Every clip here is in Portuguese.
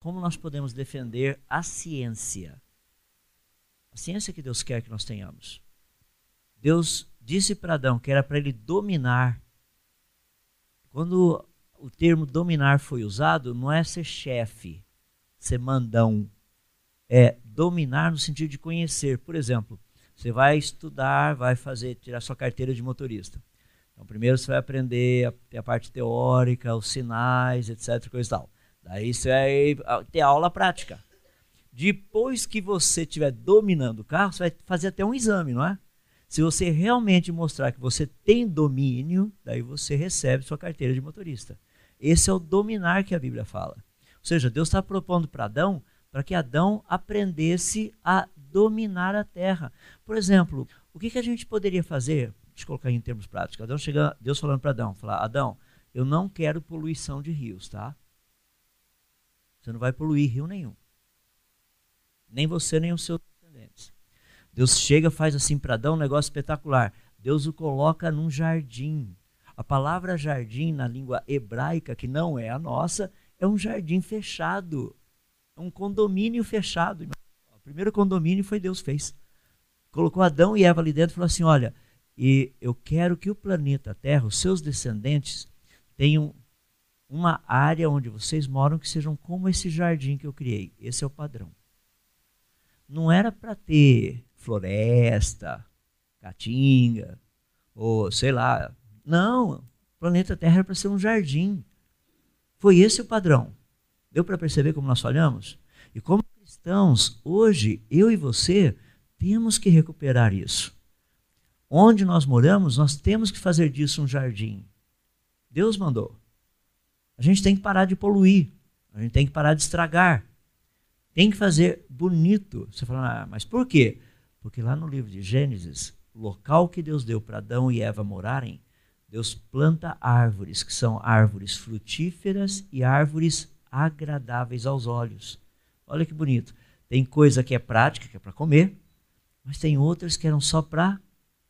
como nós podemos defender a ciência? A ciência que Deus quer que nós tenhamos. Deus disse para Adão que era para ele dominar. Quando o termo dominar foi usado, não é ser chefe, ser mandão. É dominar no sentido de conhecer. Por exemplo, você vai estudar, vai fazer, tirar sua carteira de motorista. Então, primeiro você vai aprender a, a parte teórica, os sinais, etc. Coisa e tal. Daí você vai ter aula prática. Depois que você estiver dominando o carro, você vai fazer até um exame, não é? Se você realmente mostrar que você tem domínio, daí você recebe sua carteira de motorista. Esse é o dominar que a Bíblia fala. Ou seja, Deus está propondo para Adão para que Adão aprendesse a dominar a terra. Por exemplo, o que, que a gente poderia fazer? Deixa eu colocar em termos práticos. Adão chega, Deus falando para Adão, falar, Adão, eu não quero poluição de rios, tá? Você não vai poluir rio nenhum. Nem você, nem os seus descendentes. Deus chega, faz assim para Adão um negócio espetacular. Deus o coloca num jardim. A palavra jardim na língua hebraica, que não é a nossa, é um jardim fechado. É um condomínio fechado. O primeiro condomínio foi Deus fez. Colocou Adão e Eva ali dentro e falou assim: Olha, e eu quero que o planeta Terra, os seus descendentes, tenham uma área onde vocês moram que sejam como esse jardim que eu criei. Esse é o padrão. Não era para ter floresta, caatinga, ou sei lá. Não, o planeta Terra era para ser um jardim. Foi esse o padrão. Deu para perceber como nós falhamos? E como cristãos, hoje, eu e você, temos que recuperar isso. Onde nós moramos, nós temos que fazer disso um jardim. Deus mandou. A gente tem que parar de poluir. A gente tem que parar de estragar. Tem que fazer bonito. Você fala, ah, mas por quê? Porque lá no livro de Gênesis, o local que Deus deu para Adão e Eva morarem, Deus planta árvores, que são árvores frutíferas e árvores agradáveis aos olhos. Olha que bonito. Tem coisa que é prática, que é para comer, mas tem outras que eram só para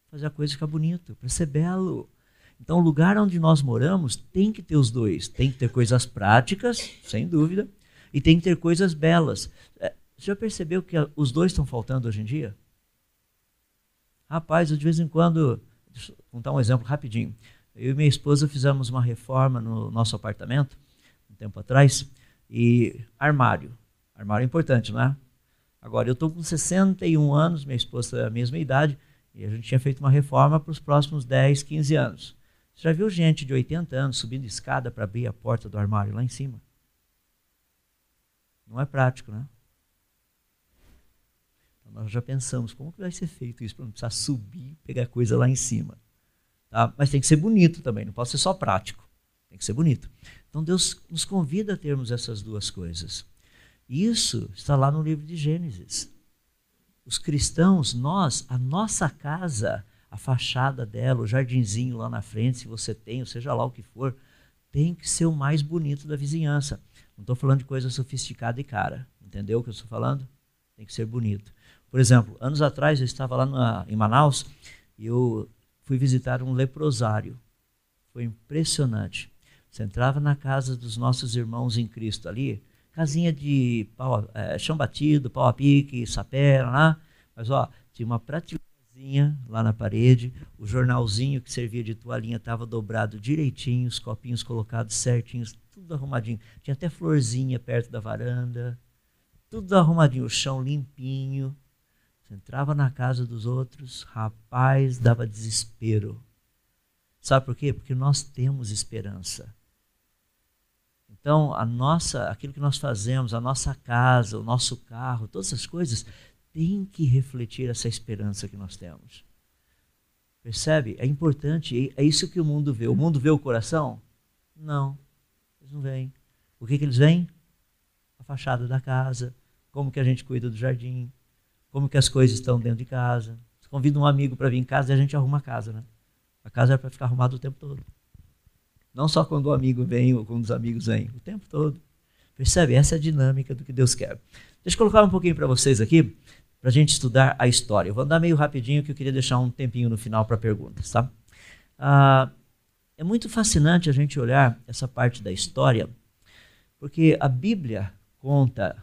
fazer a coisa ficar bonito, para ser belo. Então, o lugar onde nós moramos tem que ter os dois. Tem que ter coisas práticas, sem dúvida, e tem que ter coisas belas. É, você já percebeu que os dois estão faltando hoje em dia? Rapaz, de vez em quando, deixa eu contar um exemplo rapidinho. Eu e minha esposa fizemos uma reforma no nosso apartamento, um tempo atrás, e armário. Armário é importante, não é? Agora, eu estou com 61 anos, minha esposa é a mesma idade, e a gente tinha feito uma reforma para os próximos 10, 15 anos. Você já viu gente de 80 anos subindo escada para abrir a porta do armário lá em cima? Não é prático, né? Então nós já pensamos, como que vai ser feito isso para não precisar subir e pegar coisa lá em cima? Tá? Mas tem que ser bonito também, não pode ser só prático. Tem que ser bonito. Então Deus nos convida a termos essas duas coisas. Isso está lá no livro de Gênesis. Os cristãos, nós, a nossa casa a fachada dela, o jardinzinho lá na frente, se você tem, ou seja lá o que for, tem que ser o mais bonito da vizinhança. Não estou falando de coisa sofisticada e cara. Entendeu o que eu estou falando? Tem que ser bonito. Por exemplo, anos atrás eu estava lá na, em Manaus e eu fui visitar um leprosário. Foi impressionante. Você entrava na casa dos nossos irmãos em Cristo ali, casinha de pau, é, chão batido, pau a pique, sapera lá, mas ó, tinha uma prateleira lá na parede, o jornalzinho que servia de toalhinha estava dobrado direitinho, os copinhos colocados certinhos, tudo arrumadinho. Tinha até florzinha perto da varanda, tudo arrumadinho, o chão limpinho. Você entrava na casa dos outros, rapaz, dava desespero. Sabe por quê? Porque nós temos esperança. Então, a nossa, aquilo que nós fazemos, a nossa casa, o nosso carro, todas essas coisas tem que refletir essa esperança que nós temos. Percebe? É importante, é isso que o mundo vê. O mundo vê o coração? Não, eles não veem. O que, que eles veem? A fachada da casa, como que a gente cuida do jardim, como que as coisas estão dentro de casa. Você convida um amigo para vir em casa e a gente arruma a casa, né? A casa é para ficar arrumada o tempo todo. Não só quando o amigo vem ou quando os amigos vêm, o tempo todo. Percebe? Essa é a dinâmica do que Deus quer. Deixa eu colocar um pouquinho para vocês aqui para a gente estudar a história. Eu vou andar meio rapidinho que eu queria deixar um tempinho no final para perguntas, tá? Ah, é muito fascinante a gente olhar essa parte da história, porque a Bíblia conta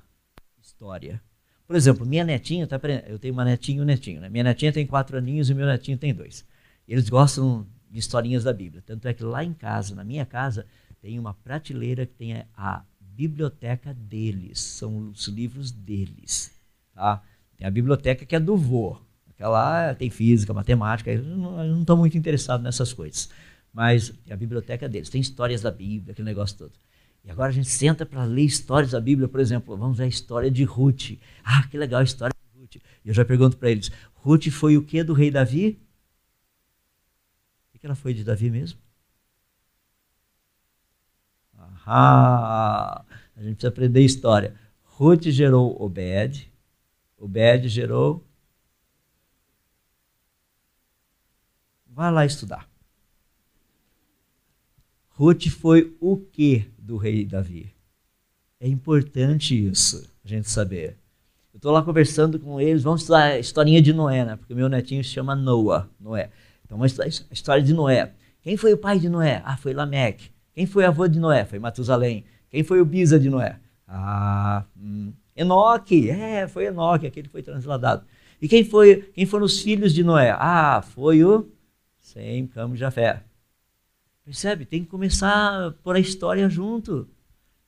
história. Por exemplo, minha netinha, tá, eu tenho uma netinha e um netinho. Né? Minha netinha tem quatro aninhos e meu netinho tem dois. Eles gostam de historinhas da Bíblia. Tanto é que lá em casa, na minha casa, tem uma prateleira que tem a biblioteca deles. São os livros deles. Tá? Tem a biblioteca que é do vô. Aquela tem física, matemática. Eu não estou muito interessado nessas coisas. Mas tem a biblioteca deles. Tem histórias da Bíblia, aquele negócio todo. E agora a gente senta para ler histórias da Bíblia, por exemplo, vamos ver a história de Ruth. Ah, que legal a história de Ruth. E eu já pergunto para eles: Ruth foi o que do rei Davi? O que ela foi de Davi mesmo? Ah, a gente precisa aprender história. Ruth gerou Obed, Obed gerou. Vai lá estudar. Ruth foi o que do rei Davi? É importante isso, a gente saber. Eu estou lá conversando com eles, vamos estudar a historinha de Noé, né? Porque meu netinho se chama Noah, Noé. Então vamos estudar a história de Noé. Quem foi o pai de Noé? Ah, foi Lameque. Quem foi o avô de Noé? Foi Matusalém. Quem foi o bisa de Noé? Ah, hum, Enoque. É, foi Enoque, aquele que foi transladado. E quem foi? Quem foram os filhos de Noé? Ah, foi o Sem, Camo de Jafé. Percebe? Tem que começar por a história junto.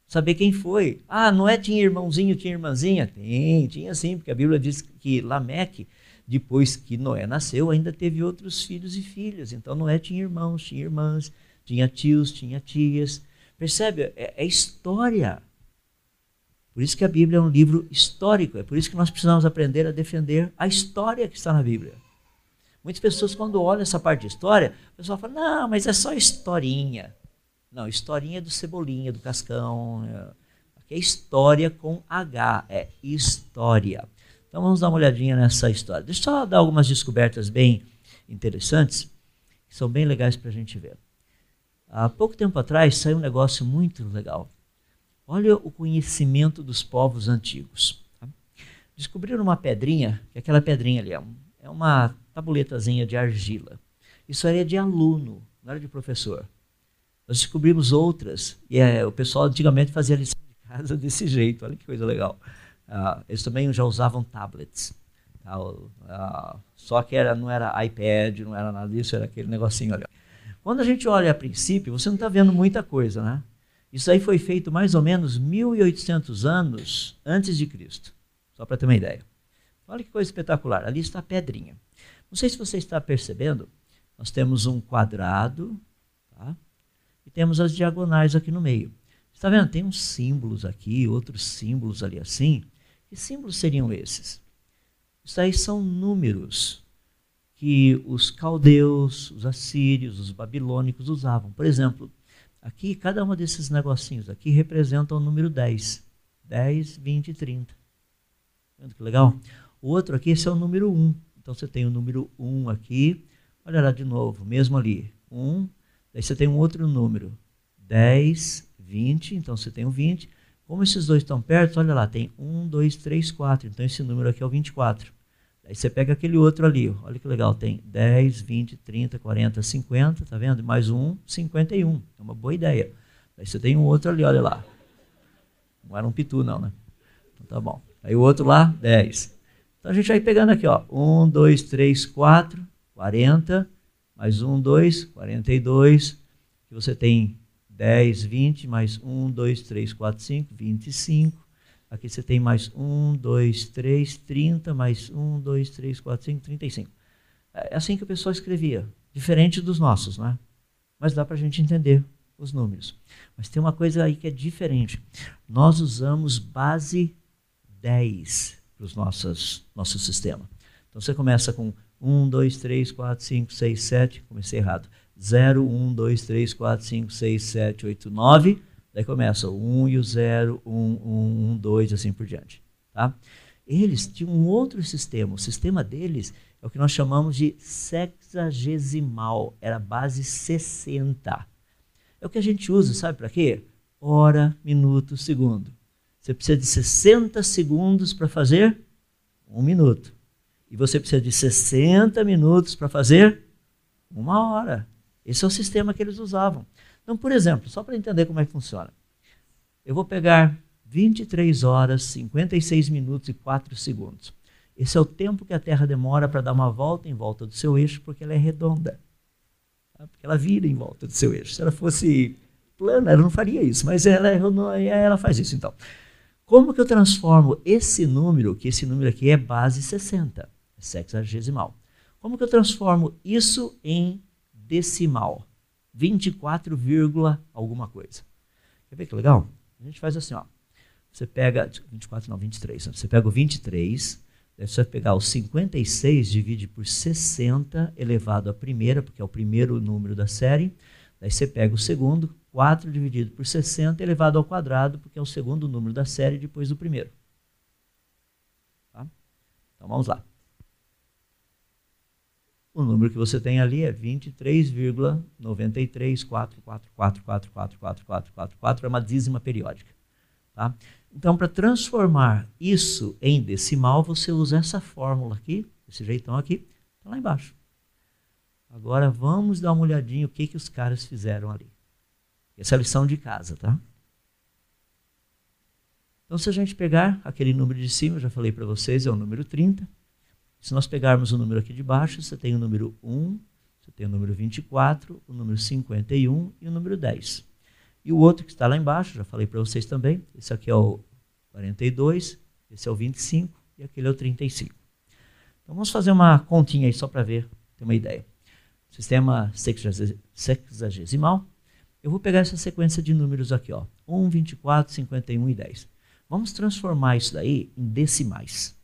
Saber quem foi. Ah, Noé tinha irmãozinho, tinha irmãzinha? Tem, tinha sim, porque a Bíblia diz que Lameque, depois que Noé nasceu, ainda teve outros filhos e filhas. Então Noé tinha irmãos, tinha irmãs, tinha tios, tinha tias. Percebe? É, é história. Por isso que a Bíblia é um livro histórico. É por isso que nós precisamos aprender a defender a história que está na Bíblia. Muitas pessoas, quando olham essa parte de história, o pessoal fala, não, mas é só historinha. Não, historinha é do Cebolinha, do Cascão. É, aqui é história com H, é história. Então vamos dar uma olhadinha nessa história. Deixa eu só dar algumas descobertas bem interessantes, que são bem legais para a gente ver. Há pouco tempo atrás saiu um negócio muito legal. Olha o conhecimento dos povos antigos. Tá? Descobriram uma pedrinha, que é aquela pedrinha ali, é uma tabuletazinha de argila. Isso era de aluno, não era de professor. Nós descobrimos outras, e é, o pessoal antigamente fazia lição de casa desse jeito, olha que coisa legal. Uh, eles também já usavam tablets. Uh, uh, só que era, não era iPad, não era nada disso, era aquele negocinho ali. Quando a gente olha a princípio, você não está vendo muita coisa, né? Isso aí foi feito mais ou menos 1800 anos antes de Cristo, só para ter uma ideia. Olha que coisa espetacular, ali está a pedrinha. Não sei se você está percebendo, nós temos um quadrado tá? e temos as diagonais aqui no meio. Está vendo? Tem uns símbolos aqui, outros símbolos ali assim. Que símbolos seriam esses? Isso aí são números que os caldeus, os assírios, os babilônicos usavam. Por exemplo, aqui, cada um desses negocinhos aqui representa o número 10. 10, 20 e 30. Vendo que legal? O outro aqui, esse é o número 1. Então você tem o número 1 aqui, olha lá de novo, mesmo ali, 1, daí você tem um outro número, 10, 20, então você tem o 20. Como esses dois estão perto, olha lá, tem 1, 2, 3, 4, então esse número aqui é o 24. Daí você pega aquele outro ali, olha que legal, tem 10, 20, 30, 40, 50, tá vendo? Mais um, 51, é uma boa ideia. Daí você tem um outro ali, olha lá. Não era um pitu não, né? Então tá bom. Aí o outro lá, 10. Então a gente vai pegando aqui, ó. 1, 2, 3, 4, 40, mais 1, 2, 42. Que você tem 10, 20, mais 1, 2, 3, 4, 5, 25. Aqui você tem mais 1, 2, 3, 30, mais 1, 2, 3, 4, 5, 35. É assim que o pessoal escrevia, diferente dos nossos, né? Mas dá para a gente entender os números. Mas tem uma coisa aí que é diferente. Nós usamos base 10 para o nosso sistema. Então você começa com 1, 2, 3, 4, 5, 6, 7. Comecei errado. 0, 1, 2, 3, 4, 5, 6, 7, 8, 9. Daí começa o 1 e o 0, 1, 1, 1, 2, assim por diante. Tá? Eles tinham um outro sistema. O sistema deles é o que nós chamamos de sexagesimal. Era base 60. É o que a gente usa, sabe para quê? Hora, minuto, segundo. Você precisa de 60 segundos para fazer um minuto. E você precisa de 60 minutos para fazer uma hora. Esse é o sistema que eles usavam. Então, por exemplo, só para entender como é que funciona. Eu vou pegar 23 horas, 56 minutos e 4 segundos. Esse é o tempo que a Terra demora para dar uma volta em volta do seu eixo, porque ela é redonda. Tá? Porque ela vira em volta do seu eixo. Se ela fosse plana, ela não faria isso, mas ela, ela faz isso. Então, como que eu transformo esse número, que esse número aqui é base 60, é sexagesimal. Como que eu transformo isso em decimal? 24, alguma coisa. Quer ver que legal? A gente faz assim, ó. Você pega, 24 não, 23. Você pega o 23, daí você vai pegar o 56, divide por 60 elevado à primeira, porque é o primeiro número da série. Daí você pega o segundo, 4 dividido por 60 elevado ao quadrado, porque é o segundo número da série depois do primeiro. Tá? Então vamos lá. O número que você tem ali é 23,934444444444 é uma dízima periódica. Tá? Então, para transformar isso em decimal, você usa essa fórmula aqui, esse jeitão aqui, está lá embaixo. Agora vamos dar uma olhadinha o que, que os caras fizeram ali. Essa é a lição de casa, tá? Então, se a gente pegar aquele número de cima, eu já falei para vocês, é o número 30. Se nós pegarmos o número aqui de baixo, você tem o número 1, você tem o número 24, o número 51 e o número 10. E o outro que está lá embaixo, já falei para vocês também, esse aqui é o 42, esse é o 25 e aquele é o 35. Então vamos fazer uma continha aí só para ver, ter uma ideia. Sistema sexagesimal. Eu vou pegar essa sequência de números aqui, ó, 1, 24, 51 e 10. Vamos transformar isso daí em decimais.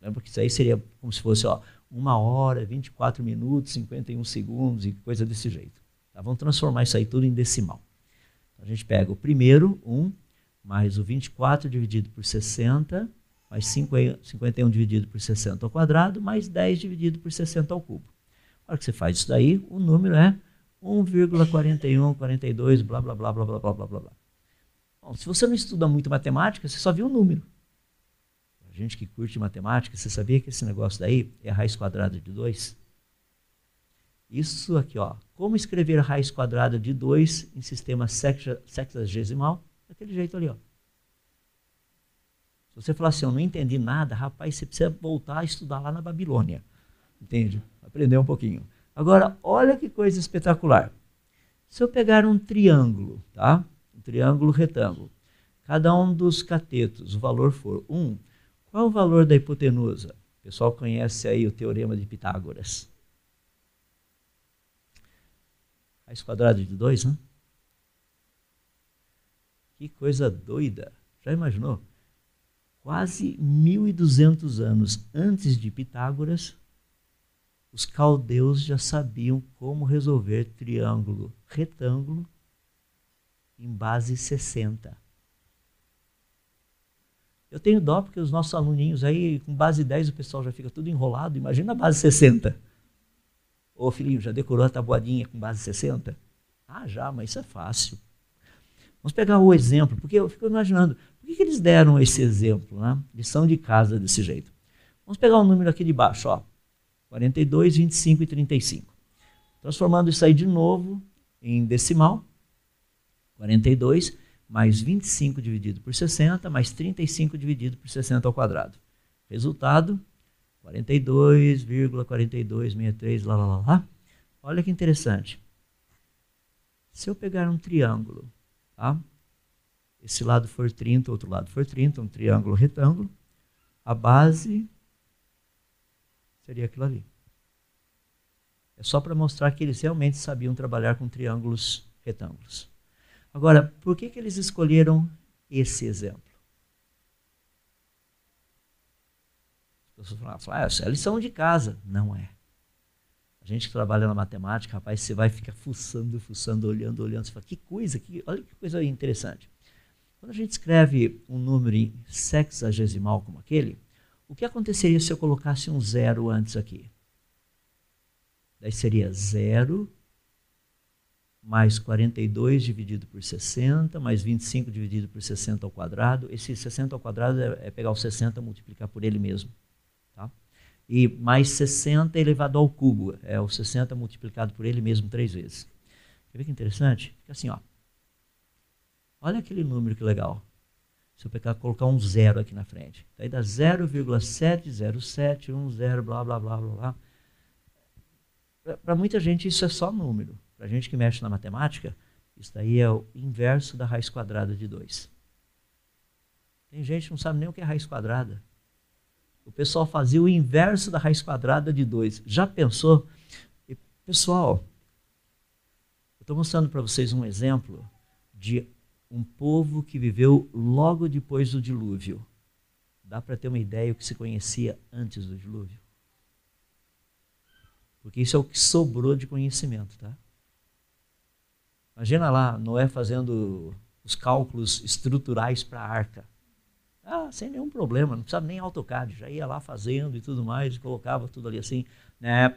Né? Porque isso aí seria como se fosse ó, uma hora, 24 minutos, 51 segundos e coisa desse jeito. Tá? Vamos transformar isso aí tudo em decimal. Então, a gente pega o primeiro, 1, mais o 24 dividido por 60, mais 51 dividido por 60 ao quadrado, mais 10 dividido por 60 ao cubo. Na hora que você faz isso daí, o número é 1,4142, blá, blá, blá, blá, blá, blá, blá, blá. Bom, se você não estuda muito matemática, você só viu o número gente que curte matemática, você sabia que esse negócio daí é raiz quadrada de 2? Isso aqui, ó. Como escrever raiz quadrada de 2 em sistema sexagesimal? Daquele jeito ali, ó. Se você falar assim, eu não entendi nada, rapaz, você precisa voltar a estudar lá na Babilônia. Entende? Aprender um pouquinho. Agora, olha que coisa espetacular. Se eu pegar um triângulo, tá? Um triângulo retângulo. Cada um dos catetos, o valor for 1, qual o valor da hipotenusa? O pessoal conhece aí o teorema de Pitágoras. Raiz quadrada de 2, né? Que coisa doida. Já imaginou? Quase 1.200 anos antes de Pitágoras, os caldeus já sabiam como resolver triângulo retângulo em base 60. Eu tenho dó porque os nossos aluninhos aí, com base 10, o pessoal já fica tudo enrolado. Imagina a base 60. Ô filhinho, já decorou a tabuadinha com base 60? Ah, já, mas isso é fácil. Vamos pegar o exemplo, porque eu fico imaginando, por que, que eles deram esse exemplo, né? Lição de casa desse jeito. Vamos pegar o um número aqui de baixo, ó. 42, 25 e 35. Transformando isso aí de novo em decimal. 42 mais 25 dividido por 60, mais 35 dividido por 60 ao quadrado. Resultado, 42,4263, lá, lá, lá, lá. Olha que interessante. Se eu pegar um triângulo, tá? esse lado for 30, outro lado for 30, um triângulo retângulo, a base seria aquilo ali. É só para mostrar que eles realmente sabiam trabalhar com triângulos retângulos. Agora, por que, que eles escolheram esse exemplo? As pessoas falam, ah, essa é lição de casa. Não é. A gente que trabalha na matemática, rapaz, você vai ficar fuçando, fuçando, olhando, olhando. Você fala, que coisa, que, olha que coisa interessante. Quando a gente escreve um número em sexagesimal como aquele, o que aconteceria se eu colocasse um zero antes aqui? Daí seria zero mais 42 dividido por 60, mais 25 dividido por 60 ao quadrado. Esse 60 ao quadrado é, é pegar o 60 e multiplicar por ele mesmo. Tá? E mais 60 elevado ao cubo, é o 60 multiplicado por ele mesmo três vezes. Quer ver que interessante? Fica assim, ó. Olha aquele número que legal. Se eu pegar, colocar um zero aqui na frente. Daí dá 0,70710, blá, blá, blá, blá, blá. Para muita gente isso é só número. Para a gente que mexe na matemática, isso daí é o inverso da raiz quadrada de 2. Tem gente que não sabe nem o que é raiz quadrada. O pessoal fazia o inverso da raiz quadrada de 2. Já pensou? E, pessoal, eu estou mostrando para vocês um exemplo de um povo que viveu logo depois do dilúvio. Dá para ter uma ideia o que se conhecia antes do dilúvio? Porque isso é o que sobrou de conhecimento, tá? Imagina lá Noé fazendo os cálculos estruturais para a arca. Ah, sem nenhum problema, não precisava nem AutoCAD, já ia lá fazendo e tudo mais, colocava tudo ali assim, né?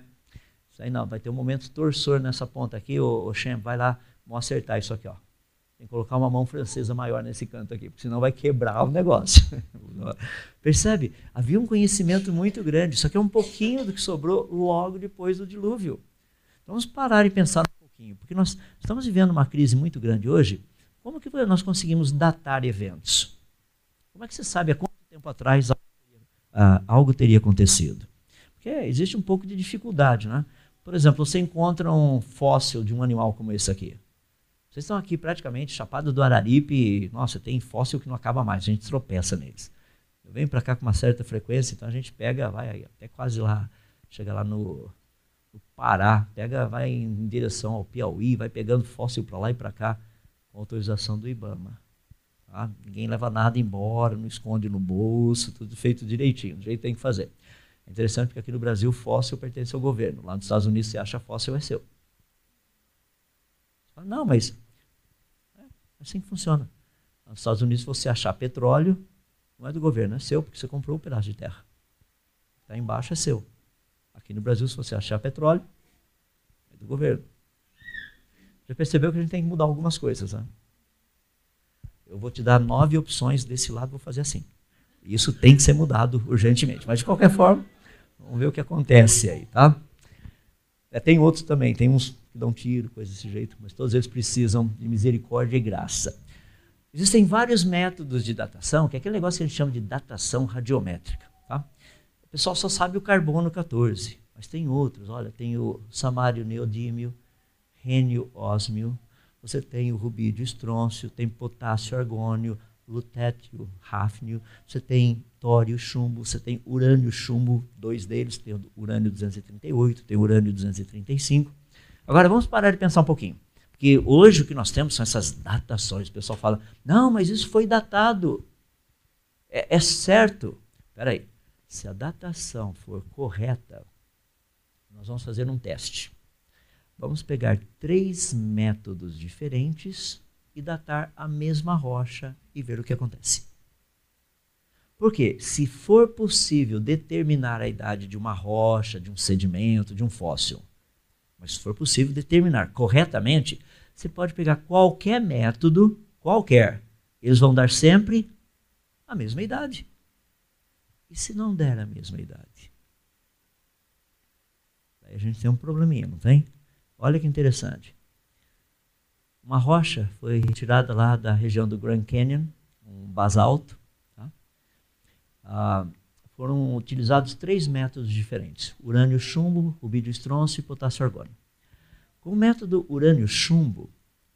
Isso aí não, vai ter um momento torsor nessa ponta aqui, o, o Shem, vai lá, vamos acertar isso aqui, ó. Tem que colocar uma mão francesa maior nesse canto aqui, porque senão vai quebrar o negócio. Percebe? Havia um conhecimento muito grande, só que é um pouquinho do que sobrou logo depois do dilúvio. Então vamos parar e pensar pouquinho, porque nós estamos vivendo uma crise muito grande hoje. Como que nós conseguimos datar eventos? Como é que você sabe há quanto tempo atrás algo teria acontecido? Porque existe um pouco de dificuldade, né? Por exemplo, você encontra um fóssil de um animal como esse aqui. Vocês estão aqui praticamente chapado do Araripe, nossa, tem fóssil que não acaba mais, a gente tropeça neles. Eu venho para cá com uma certa frequência, então a gente pega, vai até quase lá, chega lá no, no Pará, pega, vai em direção ao Piauí, vai pegando fóssil para lá e para cá, com autorização do IBAMA. Tá? Ninguém leva nada embora, não esconde no bolso, tudo feito direitinho, do jeito que tem que fazer. É interessante porque aqui no Brasil fóssil pertence ao governo. Lá nos Estados Unidos você acha fóssil é seu. Não, mas é assim que funciona. Nos Estados Unidos, você achar petróleo, não é do governo, é seu, porque você comprou um pedaço de terra. Está embaixo é seu. Aqui no Brasil, se você achar petróleo, é do governo. Já percebeu que a gente tem que mudar algumas coisas, né? Eu vou te dar nove opções desse lado, vou fazer assim. Isso tem que ser mudado urgentemente. Mas de qualquer forma, vamos ver o que acontece aí, tá? É, tem outros também, tem uns que dão tiro, coisa desse jeito, mas todos eles precisam de misericórdia e graça. Existem vários métodos de datação, que é aquele negócio que a gente chama de datação radiométrica. Tá? O pessoal só sabe o carbono 14, mas tem outros. Olha, tem o samário neodímio, rênio ósmio, você tem o rubídio estrôncio, tem potássio argônio, lutécio, ráfnio, você tem tório, chumbo, você tem urânio, chumbo, dois deles, tem o urânio 238, tem o urânio 235. Agora vamos parar de pensar um pouquinho. Porque hoje o que nós temos são essas datações. O pessoal fala, não, mas isso foi datado. É, é certo. Espera aí. Se a datação for correta, nós vamos fazer um teste. Vamos pegar três métodos diferentes e datar a mesma rocha e ver o que acontece. Porque se for possível determinar a idade de uma rocha, de um sedimento, de um fóssil, mas se for possível determinar corretamente, você pode pegar qualquer método, qualquer, eles vão dar sempre a mesma idade. E se não der a mesma idade? Aí a gente tem um probleminha, não tem? Olha que interessante. Uma rocha foi retirada lá da região do Grand Canyon, um basalto. Tá? Ah, foram utilizados três métodos diferentes: urânio chumbo, rubídio estrôncio e potássio argônio. Com o método urânio-chumbo,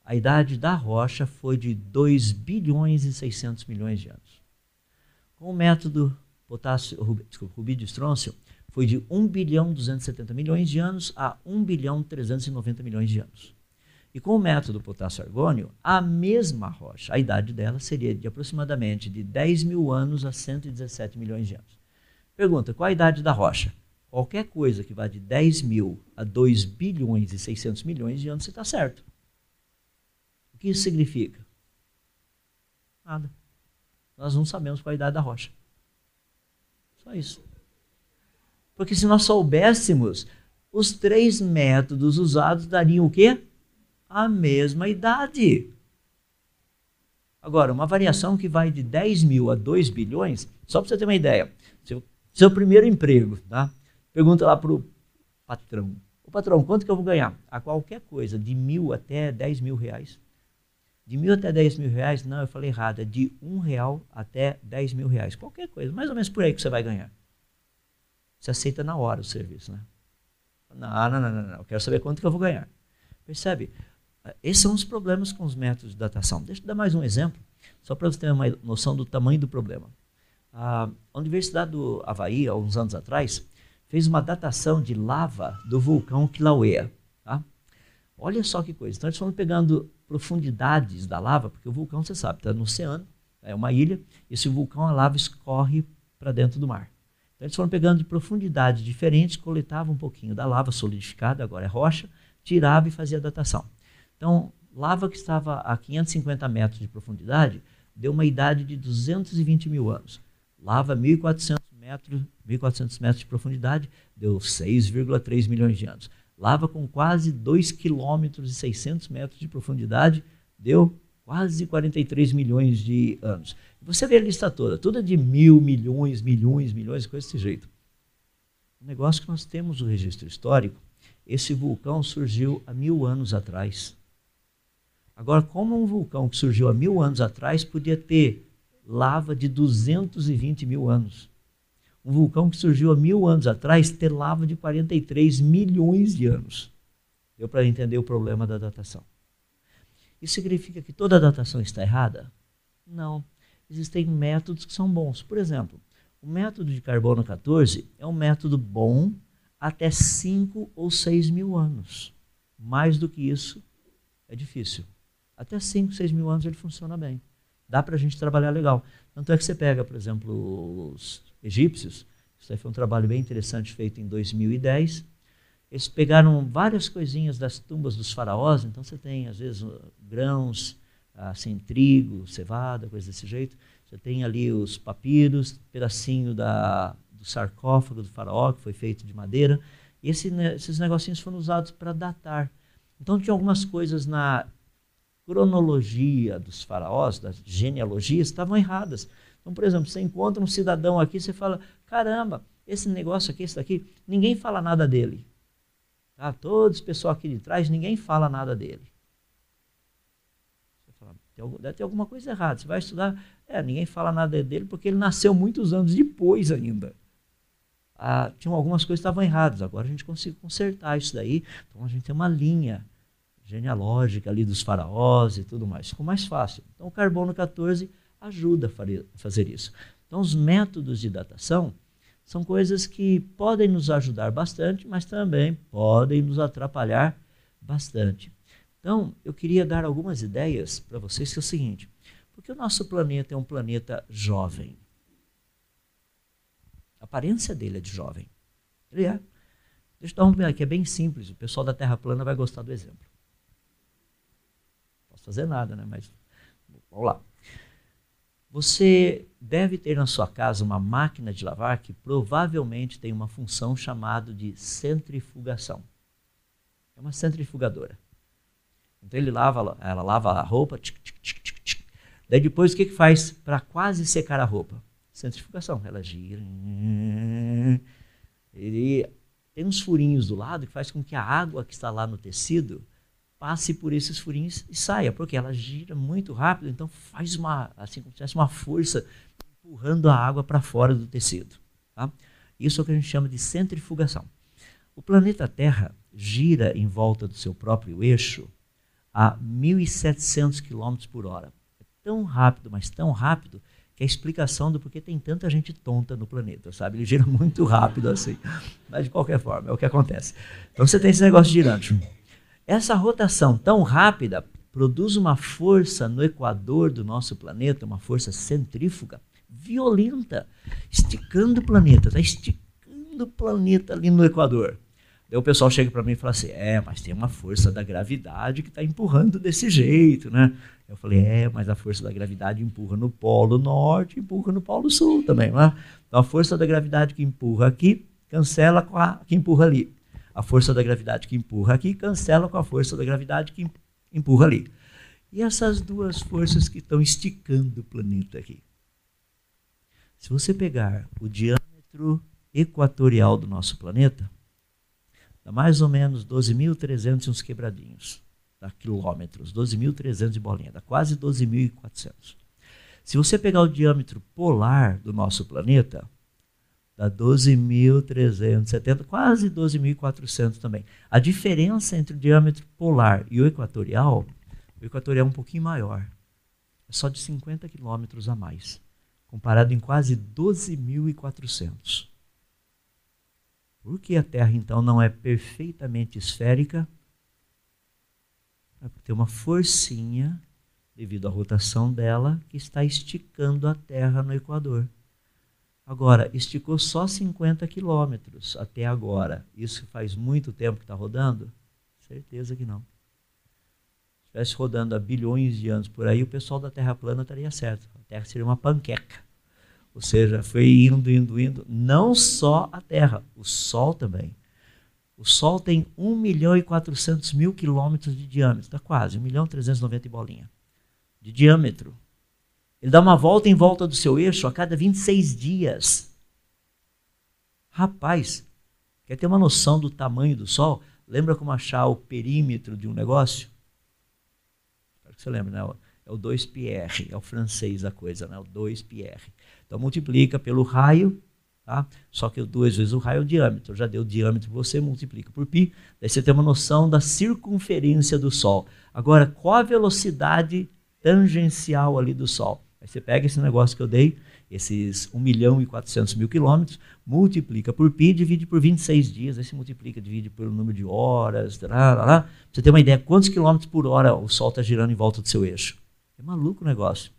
a idade da rocha foi de 2 bilhões e 600 milhões de anos. Com o método potássio, desculpa, rubídio estrôncio, foi de 1 bilhão 270 milhões de anos a 1 bilhão 390 milhões de anos. E com o método potássio argônio, a mesma rocha, a idade dela seria de aproximadamente de 10 mil anos a 117 milhões de anos. Pergunta, qual a idade da rocha? Qualquer coisa que vá de 10 mil a 2 bilhões e 600 milhões de anos, você está certo. O que isso significa? Nada. Nós não sabemos qual a idade da rocha. Só isso. Porque se nós soubéssemos, os três métodos usados dariam o quê? A mesma idade. Agora, uma variação que vai de 10 mil a 2 bilhões, só para você ter uma ideia, seu, seu primeiro emprego, tá? Pergunta lá para o patrão. O patrão, quanto que eu vou ganhar? A qualquer coisa, de mil até dez mil reais. De mil até dez mil reais? Não, eu falei errado. É de um real até dez mil reais. Qualquer coisa, mais ou menos por aí que você vai ganhar. Você aceita na hora o serviço, né? Não, não, não, não, não. Eu quero saber quanto que eu vou ganhar. Percebe? Esses são os problemas com os métodos de datação. Deixa eu dar mais um exemplo, só para você ter uma noção do tamanho do problema. A Universidade do Havaí, há uns anos atrás, fez uma datação de lava do vulcão Kilauea. Tá? Olha só que coisa. Então, eles foram pegando profundidades da lava, porque o vulcão, você sabe, está no oceano, é uma ilha, e esse vulcão, a lava escorre para dentro do mar. Então, eles foram pegando de profundidades diferentes, coletavam um pouquinho da lava solidificada, agora é rocha, tirava e fazia a datação. Então, lava que estava a 550 metros de profundidade deu uma idade de 220 mil anos. Lava 1.400 metros, 1.400 metros de profundidade deu 6,3 milhões de anos. Lava com quase 2 quilômetros e 600 metros de profundidade deu quase 43 milhões de anos. Você vê a lista toda, toda de mil, milhões, milhões, milhões, coisa desse jeito. O negócio que nós temos o registro histórico, esse vulcão surgiu há mil anos atrás. Agora, como um vulcão que surgiu há mil anos atrás podia ter lava de 220 mil anos? Um vulcão que surgiu há mil anos atrás ter lava de 43 milhões de anos. Deu para entender o problema da datação. Isso significa que toda a datação está errada? Não. Existem métodos que são bons. Por exemplo, o método de carbono 14 é um método bom até 5 ou 6 mil anos. Mais do que isso é difícil. Até 5, 6 mil anos ele funciona bem. Dá para a gente trabalhar legal. Tanto é que você pega, por exemplo, os egípcios. Isso aí foi um trabalho bem interessante feito em 2010. Eles pegaram várias coisinhas das tumbas dos faraós. Então você tem, às vezes, grãos, assim, trigo, cevada, coisa desse jeito. Você tem ali os papiros, pedacinho da, do sarcófago do faraó, que foi feito de madeira. E esse, esses negocinhos foram usados para datar. Então tinha algumas coisas na cronologia dos faraós, das genealogias, estavam erradas. Então, por exemplo, você encontra um cidadão aqui, você fala: caramba, esse negócio aqui, esse daqui, ninguém fala nada dele. Tá? Todos, pessoal aqui de trás, ninguém fala nada dele. Você fala, deve ter alguma coisa errada. Você vai estudar, é, ninguém fala nada dele porque ele nasceu muitos anos depois ainda. Ah, tinham algumas coisas que estavam erradas. Agora a gente conseguiu consertar isso daí. Então a gente tem uma linha genealógica ali dos faraós e tudo mais. Ficou mais fácil. Então o carbono 14 ajuda a fazer isso. Então os métodos de datação são coisas que podem nos ajudar bastante, mas também podem nos atrapalhar bastante. Então, eu queria dar algumas ideias para vocês, que é o seguinte: porque o nosso planeta é um planeta jovem. A aparência dele é de jovem. Ele é. Deixa eu dar um aqui, é bem simples. O pessoal da Terra plana vai gostar do exemplo fazer nada, né? Mas vamos lá. Você deve ter na sua casa uma máquina de lavar que provavelmente tem uma função chamada de centrifugação. É uma centrifugadora. Então ele lava, ela lava a roupa, tic, tic, tic, tic, daí depois o que, que faz para quase secar a roupa? Centrifugação. Ela gira. Ele tem uns furinhos do lado que faz com que a água que está lá no tecido passe por esses furinhos e saia, porque ela gira muito rápido, então faz uma, assim como se tivesse uma força empurrando a água para fora do tecido. Tá? Isso é o que a gente chama de centrifugação. O planeta Terra gira em volta do seu próprio eixo a 1.700 km por hora. É tão rápido, mas tão rápido, que é a explicação do porquê tem tanta gente tonta no planeta, sabe? Ele gira muito rápido assim. Mas de qualquer forma, é o que acontece. Então você tem esse negócio girando. Essa rotação tão rápida produz uma força no equador do nosso planeta, uma força centrífuga violenta, esticando o planeta, está esticando o planeta ali no equador. Daí o pessoal chega para mim e fala assim: é, mas tem uma força da gravidade que está empurrando desse jeito, né? Eu falei: é, mas a força da gravidade empurra no polo norte, empurra no polo sul também, né? Então a força da gravidade que empurra aqui cancela com a que empurra ali a força da gravidade que empurra aqui cancela com a força da gravidade que empurra ali. E essas duas forças que estão esticando o planeta aqui. Se você pegar o diâmetro equatorial do nosso planeta, dá mais ou menos 12.300 uns quebradinhos. dá quilômetros, 12.300 de bolinha, dá quase 12.400. Se você pegar o diâmetro polar do nosso planeta, dá 12.370, quase 12.400 também. A diferença entre o diâmetro polar e o equatorial, o equatorial é um pouquinho maior, é só de 50 quilômetros a mais, comparado em quase 12.400. Por que a Terra então não é perfeitamente esférica? É porque tem uma forcinha, devido à rotação dela, que está esticando a Terra no Equador. Agora, esticou só 50 quilômetros até agora. Isso faz muito tempo que está rodando? Certeza que não. Se estivesse rodando há bilhões de anos por aí, o pessoal da Terra plana estaria certo. A Terra seria uma panqueca. Ou seja, foi indo, indo, indo. Não só a Terra, o Sol também. O Sol tem 1 milhão e 400 mil quilômetros de diâmetro. Está quase, 1 milhão e 390 bolinha. De diâmetro. Ele dá uma volta em volta do seu eixo a cada 26 dias. Rapaz, quer ter uma noção do tamanho do Sol? Lembra como achar o perímetro de um negócio? Espero que você lembre, né? É o 2πr, é o francês a coisa, né? O 2πr. Então multiplica pelo raio, tá? Só que duas vezes o raio é o diâmetro. Eu já deu o diâmetro, você multiplica por π, daí você tem uma noção da circunferência do Sol. Agora, qual a velocidade tangencial ali do Sol? Aí você pega esse negócio que eu dei, esses 1 milhão e 400 mil quilômetros, multiplica por π, divide por 26 dias, aí você multiplica, divide pelo número de horas, lá, lá, lá. Você ter uma ideia quantos quilômetros por hora o Sol está girando em volta do seu eixo. É maluco o negócio.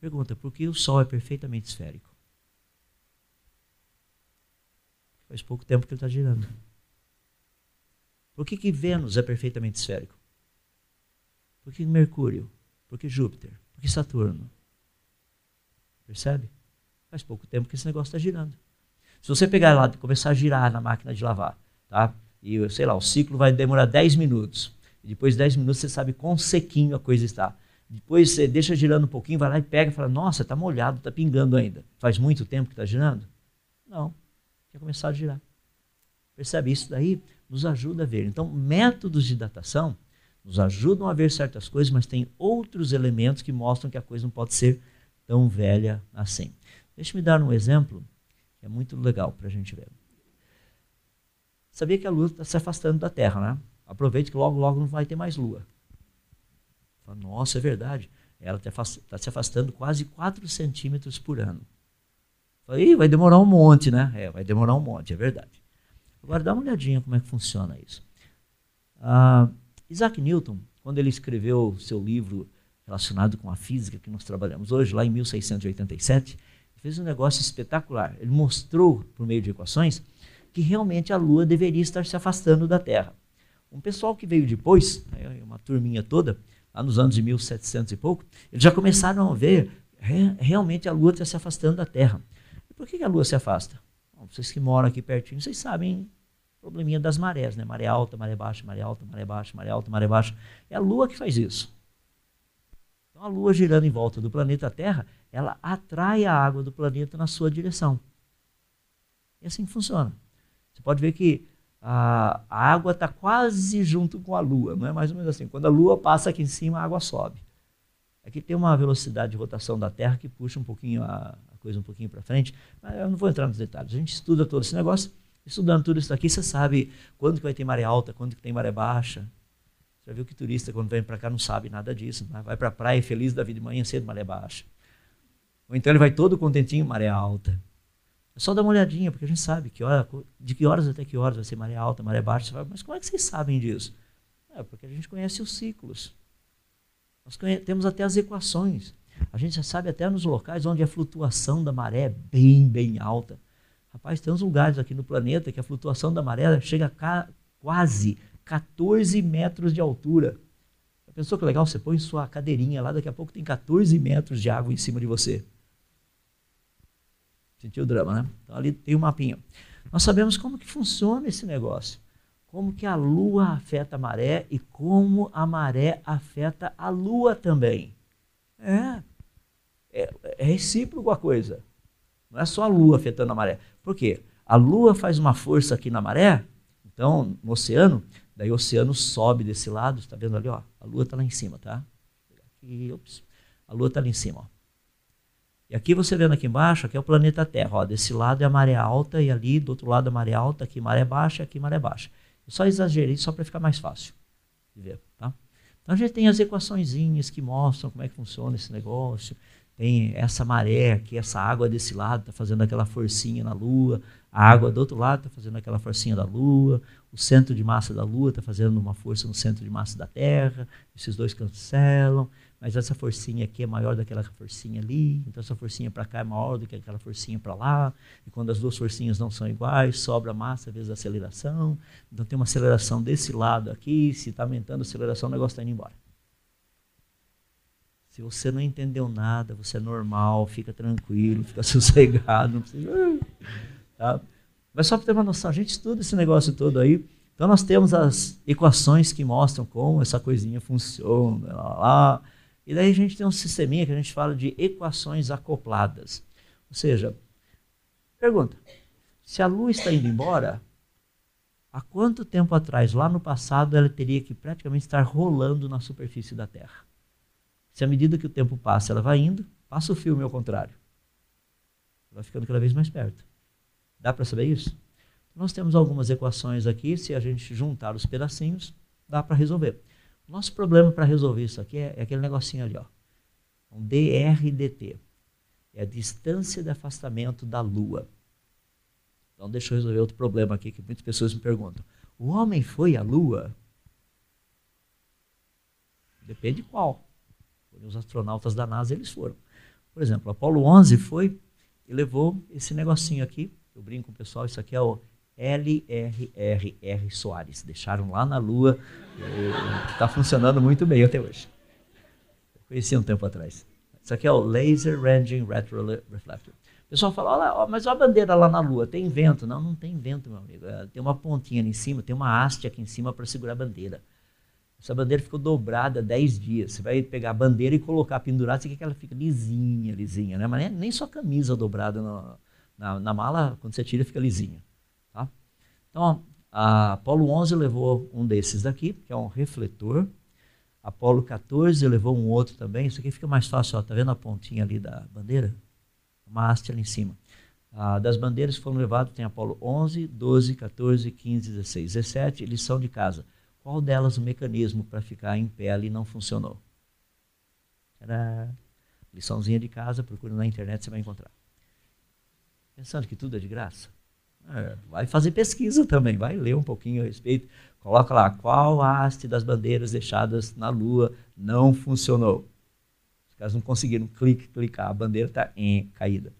Pergunta, por que o Sol é perfeitamente esférico? Faz pouco tempo que ele está girando. Por que, que Vênus é perfeitamente esférico? Por que Mercúrio? Por que Júpiter? Por que Saturno? Percebe? Faz pouco tempo que esse negócio está girando. Se você pegar lá e começar a girar na máquina de lavar, tá? E, sei lá, o ciclo vai demorar 10 minutos. E depois de 10 minutos você sabe quão sequinho a coisa está. Depois você deixa girando um pouquinho, vai lá e pega e fala, nossa, está molhado, está pingando ainda. Faz muito tempo que está girando? Não. Quer começar a girar. Percebe? Isso daí nos ajuda a ver. Então, métodos de datação nos ajudam a ver certas coisas, mas tem outros elementos que mostram que a coisa não pode ser tão velha assim. Deixa-me dar um exemplo que é muito legal para a gente ver. Sabia que a Lua está se afastando da Terra, né? Aproveite que logo, logo não vai ter mais Lua. Fala, Nossa, é verdade. Ela está tá se afastando quase 4 centímetros por ano. Falei, vai demorar um monte, né? É, vai demorar um monte, é verdade. Agora dá uma olhadinha como é que funciona isso. Ah, Isaac Newton, quando ele escreveu seu livro relacionado com a física que nós trabalhamos hoje, lá em 1687, fez um negócio espetacular. Ele mostrou, por meio de equações, que realmente a Lua deveria estar se afastando da Terra. Um pessoal que veio depois, né, uma turminha toda, lá nos anos de 1700 e pouco, eles já começaram a ver realmente a Lua está se afastando da Terra. E por que a Lua se afasta? Bom, vocês que moram aqui pertinho, vocês sabem probleminha das marés, né? Maré alta, maré baixa, maré alta, maré baixa, maré alta, maré baixa. É a Lua que faz isso. Então a Lua girando em volta do planeta Terra, ela atrai a água do planeta na sua direção. E assim funciona. Você pode ver que a, água está quase junto com a Lua, não é mais ou menos assim. Quando a Lua passa aqui em cima, a água sobe. Aqui tem uma velocidade de rotação da Terra que puxa um pouquinho a, a coisa um pouquinho para frente, mas eu não vou entrar nos detalhes. A gente estuda todo esse negócio. Estudando tudo isso aqui, você sabe quando que vai ter maré alta, quando que tem maré baixa, já viu que turista, quando vem para cá, não sabe nada disso. Né? Vai para a praia feliz da vida de manhã cedo, maré baixa. Ou então ele vai todo contentinho, maré alta. É só dar uma olhadinha, porque a gente sabe que hora, de que horas até que horas vai ser maré alta, maré baixa. Fala, mas como é que vocês sabem disso? É porque a gente conhece os ciclos. Nós temos até as equações. A gente já sabe até nos locais onde a flutuação da maré é bem, bem alta. Rapaz, tem uns lugares aqui no planeta que a flutuação da maré chega quase 14 metros de altura. A pessoa que legal? Você põe sua cadeirinha lá, daqui a pouco tem 14 metros de água em cima de você. Sentiu o drama, né? Então ali tem um mapinha. Nós sabemos como que funciona esse negócio. Como que a lua afeta a maré e como a maré afeta a lua também. É, é, é recíproco a coisa. Não é só a lua afetando a maré. Por quê? A lua faz uma força aqui na maré, então, no oceano, Daí o oceano sobe desse lado, está vendo ali, ó? A Lua está lá em cima, tá? Aqui, ops, a Lua está ali em cima, ó. E aqui você vendo aqui embaixo, aqui é o planeta Terra, ó. Desse lado é a maré alta e ali do outro lado a maré alta, aqui maré baixa, aqui maré baixa. Eu só exagerei só para ficar mais fácil de ver, tá? Então a gente tem as equaçõezinhas que mostram como é que funciona esse negócio. Tem essa maré aqui, essa água desse lado está fazendo aquela forcinha na Lua, a água do outro lado está fazendo aquela forcinha da Lua, o centro de massa da Lua está fazendo uma força no centro de massa da Terra, esses dois cancelam, mas essa forcinha aqui é maior do que aquela forcinha ali, então essa forcinha para cá é maior do que aquela forcinha para lá, e quando as duas forcinhas não são iguais, sobra massa vezes a aceleração, então tem uma aceleração desse lado aqui, se está aumentando a aceleração, o negócio está indo embora. Se você não entendeu nada, você é normal, fica tranquilo, fica sossegado, não precisa. Tá? Mas só para ter uma noção, a gente estuda esse negócio todo aí. Então nós temos as equações que mostram como essa coisinha funciona, lá, lá, e daí a gente tem um sisteminha que a gente fala de equações acopladas. Ou seja, pergunta: se a luz está indo embora, há quanto tempo atrás, lá no passado, ela teria que praticamente estar rolando na superfície da Terra? Se à medida que o tempo passa, ela vai indo, passa o filme ao contrário. Vai ficando cada vez mais perto. Dá para saber isso? Nós temos algumas equações aqui, se a gente juntar os pedacinhos, dá para resolver. Nosso problema para resolver isso aqui é, é, aquele negocinho ali, ó. Um DRDT. É a distância de afastamento da Lua. Então deixa eu resolver outro problema aqui que muitas pessoas me perguntam. O homem foi à Lua? Depende qual. Os astronautas da NASA eles foram. Por exemplo, Apolo 11 foi e levou esse negocinho aqui. Eu brinco com o pessoal, isso aqui é o LRRR Soares. Deixaram lá na Lua. Está funcionando muito bem até hoje. Eu conheci um tempo atrás. Isso aqui é o Laser Ranging Retroreflector. O pessoal fala, olha, mas olha a bandeira lá na Lua, tem vento. Não, não tem vento, meu amigo. É, tem uma pontinha ali em cima, tem uma haste aqui em cima para segurar a bandeira. Essa bandeira ficou dobrada 10 dias. Você vai pegar a bandeira e colocar pendurada, você quer que ela fique lisinha, lisinha, né? Mas nem só camisa dobrada na, na, na mala, quando você tira, fica lisinha. Então, a Apolo 11 levou um desses daqui, que é um refletor. Apolo 14 levou um outro também. Isso aqui fica mais fácil, ó, tá vendo a pontinha ali da bandeira? Uma haste ali em cima. Ah, das bandeiras que foram levadas tem Apolo 11, 12, 14, 15, 16, 17, lição de casa. Qual delas o mecanismo para ficar em pé ali não funcionou? Era liçãozinha de casa, procura na internet, você vai encontrar. Pensando que tudo é de graça? É, vai fazer pesquisa também, vai ler um pouquinho a respeito. Coloca lá qual haste das bandeiras deixadas na Lua não funcionou. Os caras não conseguiram clique, clicar, a bandeira está caída.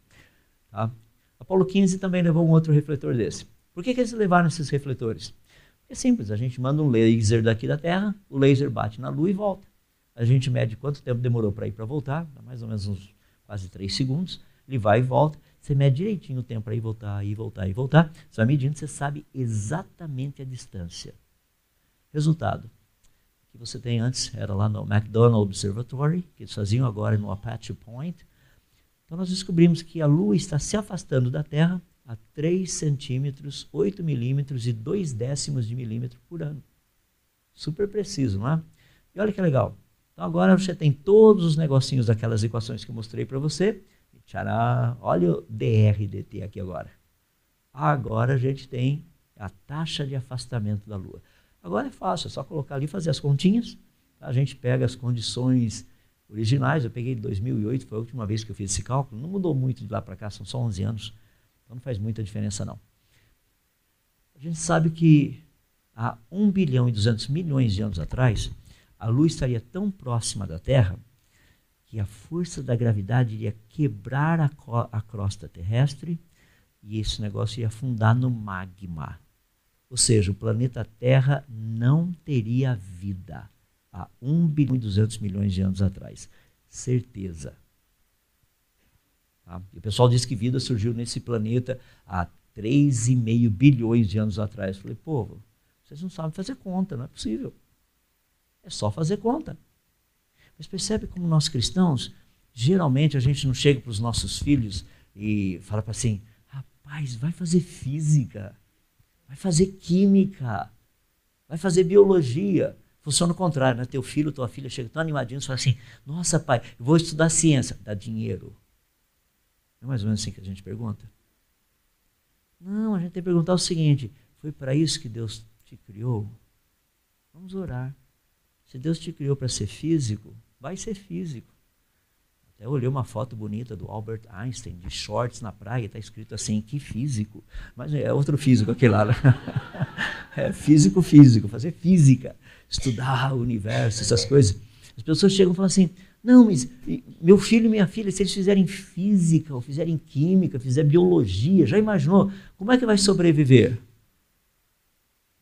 Tá? Apolo 15 também levou um outro refletor desse. Por que, que eles levaram esses refletores? É simples, a gente manda um laser daqui da Terra, o laser bate na Lua e volta. A gente mede quanto tempo demorou para ir para voltar, mais ou menos uns quase 3 segundos. Ele vai e volta. Você mede direitinho o tempo para ir voltar, ir voltar, ir voltar. Você vai medindo, você sabe exatamente a distância. Resultado. que você tem antes era lá no McDonald Observatory, que eles faziam agora no Apache Point. Então nós descobrimos que a Lua está se afastando da Terra a 3 centímetros, 8 milímetros e 2 décimos de milímetro por ano. Super preciso, não é? E olha que legal. Então agora você tem todos os negocinhos daquelas equações que eu mostrei para você Olha o DRDT aqui agora. Agora a gente tem a taxa de afastamento da Lua. Agora é fácil, é só colocar ali e fazer as continhas. Tá? A gente pega as condições originais. Eu peguei em 2008, foi a última vez que eu fiz esse cálculo. Não mudou muito de lá para cá, são só 11 anos. Então não faz muita diferença não. A gente sabe que há 1 bilhão e 200 milhões de anos atrás, a Lua estaria tão próxima da Terra que a força da gravidade iria quebrar a, a crosta terrestre e esse negócio ia afundar no magma. Ou seja, o planeta Terra não teria vida há 1 bilhão e 200 milhões de anos atrás. Certeza. Tá? E o pessoal diz que vida surgiu nesse planeta há 3,5 bilhões de anos atrás. Eu falei, povo, vocês não sabem fazer conta, não é possível. É só fazer conta. Mas percebe como nós cristãos, geralmente a gente não chega para os nossos filhos e fala para assim: rapaz, vai fazer física, vai fazer química, vai fazer biologia. Funciona o contrário, né? Teu filho, tua filha chega tão animadinho e fala assim: Nossa, pai, eu vou estudar ciência. Dá dinheiro. É mais ou menos assim que a gente pergunta. Não, a gente tem que perguntar o seguinte: Foi para isso que Deus te criou? Vamos orar. Se Deus te criou para ser físico, vai ser físico. Até olhei uma foto bonita do Albert Einstein, de shorts na praia, está escrito assim, que físico. Mas é outro físico aquele lá. Né? É físico, físico, fazer física, estudar o universo, essas coisas. As pessoas chegam e falam assim, não, mas meu filho e minha filha, se eles fizerem física, ou fizerem química, fizerem biologia, já imaginou como é que vai sobreviver?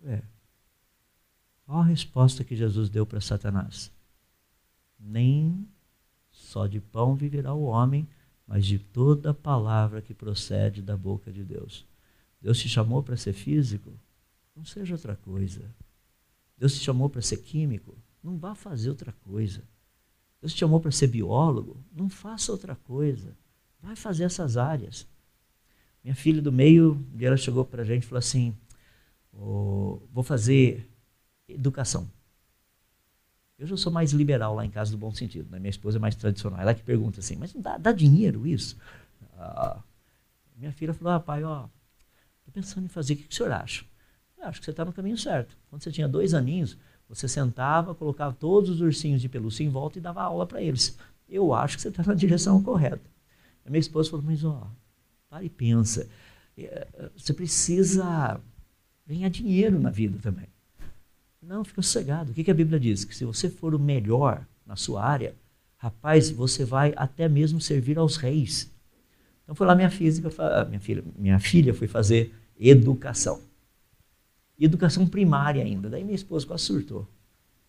É. Qual a resposta que Jesus deu para Satanás? Nem só de pão viverá o homem, mas de toda palavra que procede da boca de Deus. Deus te chamou para ser físico? Não seja outra coisa. Deus te chamou para ser químico? Não vá fazer outra coisa. Deus te chamou para ser biólogo? Não faça outra coisa. Vai fazer essas áreas. Minha filha do meio, ela chegou para a gente e falou assim: oh, vou fazer educação. Eu já sou mais liberal lá em casa, do bom sentido. Né? Minha esposa é mais tradicional. Ela que pergunta assim, mas dá, dá dinheiro isso? Ah, minha filha falou, ah, pai, ó, tô pensando em fazer, o que, que o senhor acha? Eu acho que você está no caminho certo. Quando você tinha dois aninhos, você sentava, colocava todos os ursinhos de pelúcia em volta e dava aula para eles. Eu acho que você está na direção correta. A minha esposa falou, mas ó, para e pensa. É, você precisa ganhar dinheiro na vida também. Não, fica sossegado. O que, que a Bíblia diz? Que se você for o melhor na sua área, rapaz, você vai até mesmo servir aos reis. Então foi lá minha física, minha filha, minha filha foi fazer educação. Educação primária ainda. Daí minha esposa quase surtou.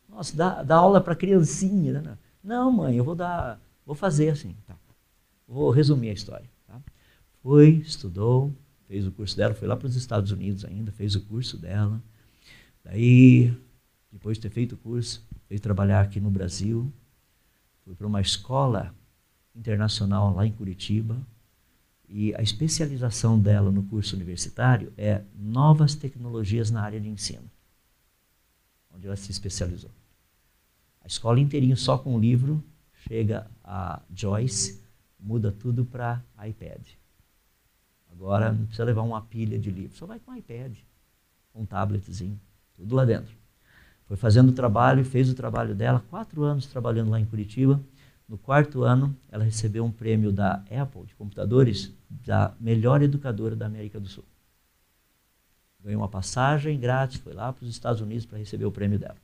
Nossa, dá, dá aula para criancinha. Né? Não, mãe, eu vou dar, vou fazer assim. Tá. Vou resumir a história. Tá? Foi, estudou, fez o curso dela, foi lá para os Estados Unidos ainda, fez o curso dela. Daí, depois de ter feito o curso, veio trabalhar aqui no Brasil. Fui para uma escola internacional lá em Curitiba. E a especialização dela no curso universitário é novas tecnologias na área de ensino, onde ela se especializou. A escola inteirinho só com o livro, chega a Joyce, muda tudo para iPad. Agora não precisa levar uma pilha de livro, só vai com iPad, um tabletzinho. Tudo lá dentro. Foi fazendo o trabalho e fez o trabalho dela, quatro anos trabalhando lá em Curitiba. No quarto ano, ela recebeu um prêmio da Apple de computadores da melhor educadora da América do Sul. Ganhou uma passagem grátis, foi lá para os Estados Unidos para receber o prêmio dela.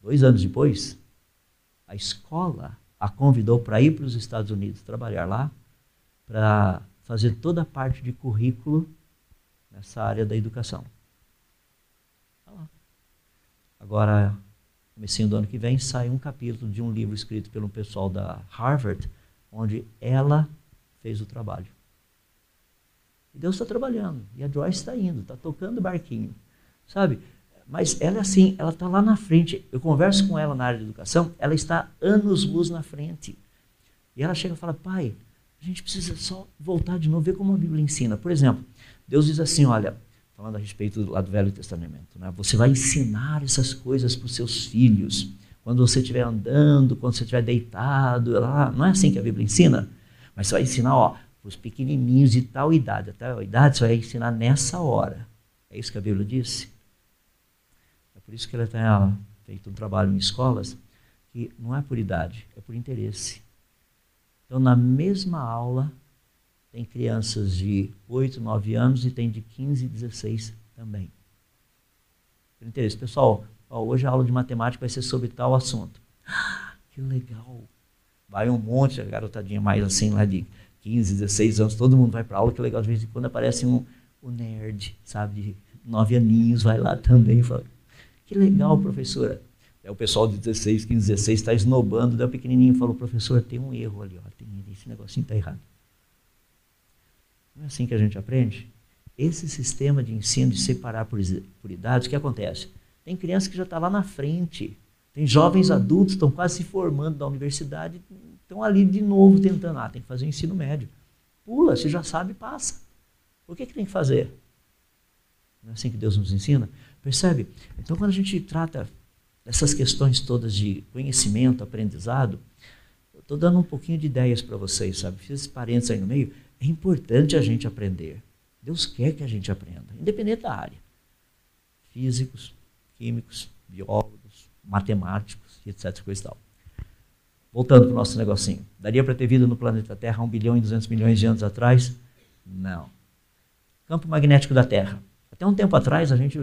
Dois anos depois, a escola a convidou para ir para os Estados Unidos trabalhar lá, para fazer toda a parte de currículo nessa área da educação. Agora, comecinho do ano que vem, sai um capítulo de um livro escrito pelo pessoal da Harvard, onde ela fez o trabalho. E Deus está trabalhando, e a Joyce está indo, está tocando o barquinho, sabe? Mas ela é assim, ela está lá na frente. Eu converso com ela na área de educação, ela está anos-luz na frente. E ela chega e fala, pai, a gente precisa só voltar de novo, ver como a Bíblia ensina. Por exemplo, Deus diz assim, olha, falando a respeito do, lá do Velho Testamento. Né? Você vai ensinar essas coisas para os seus filhos. Quando você estiver andando, quando você estiver deitado, lá, não é assim que a Bíblia ensina? Mas você vai ensinar, ó, para os pequenininhos de tal idade, até tal idade, você vai ensinar nessa hora. É isso que a Bíblia disse. É por isso que ela tem feito um trabalho em escolas que não é por idade, é por interesse. Então, na mesma aula, tem crianças de 8, 9 anos e tem de 15 e 16 também. Por interesse. Pessoal, ó, hoje a aula de matemática vai ser sobre tal assunto. Ah, que legal. Vai um monte, a garotadinha mais assim, lá de 15, 16 anos, todo mundo vai para aula, que legal. De vez em quando aparece um, um nerd, sabe, de 9 aninhos, vai lá também e fala, que legal, professora. É o pessoal de 16, 15, 16 está esnobando, daí o pequenininho falou, professor, tem um erro ali, ó, tem, esse negocinho está errado. Não é assim que a gente aprende? Esse sistema de ensino de separar por, por idades, o que acontece? Tem criança que já está lá na frente, tem jovens adultos que estão quase se formando da universidade, estão ali de novo tentando, ah, tem que fazer o ensino médio. Pula, se já sabe, passa. Por que, que tem que fazer? Não é assim que Deus nos ensina? Percebe? Então, quando a gente trata dessas questões todas de conhecimento, aprendizado, eu estou dando um pouquinho de ideias para vocês, sabe? Fiz esses parênteses aí no meio. É importante a gente aprender. Deus quer que a gente aprenda, independente da área. Físicos, químicos, biólogos, matemáticos, etc. Coisa e tal. Voltando para o nosso negocinho. Daria para ter vida no planeta Terra 1 bilhão e 200 milhões de anos atrás? Não. Campo magnético da Terra. Até um tempo atrás a gente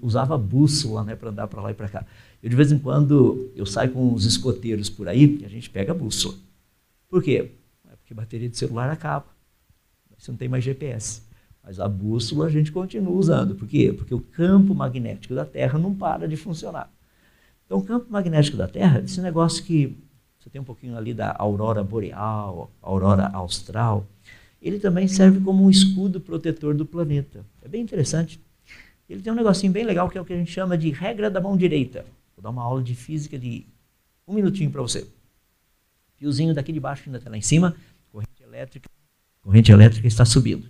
usava bússola né, para andar para lá e para cá. Eu de vez em quando eu saio com os escoteiros por aí e a gente pega a bússola. Por quê? É porque bateria de celular acaba. Você não tem mais GPS. Mas a bússola a gente continua usando. Por quê? Porque o campo magnético da Terra não para de funcionar. Então, o campo magnético da Terra, esse negócio que você tem um pouquinho ali da aurora boreal, aurora austral, ele também serve como um escudo protetor do planeta. É bem interessante. Ele tem um negocinho bem legal que é o que a gente chama de regra da mão direita. Vou dar uma aula de física de um minutinho para você. Fiozinho daqui de baixo ainda está lá em cima, corrente elétrica, corrente elétrica está subindo.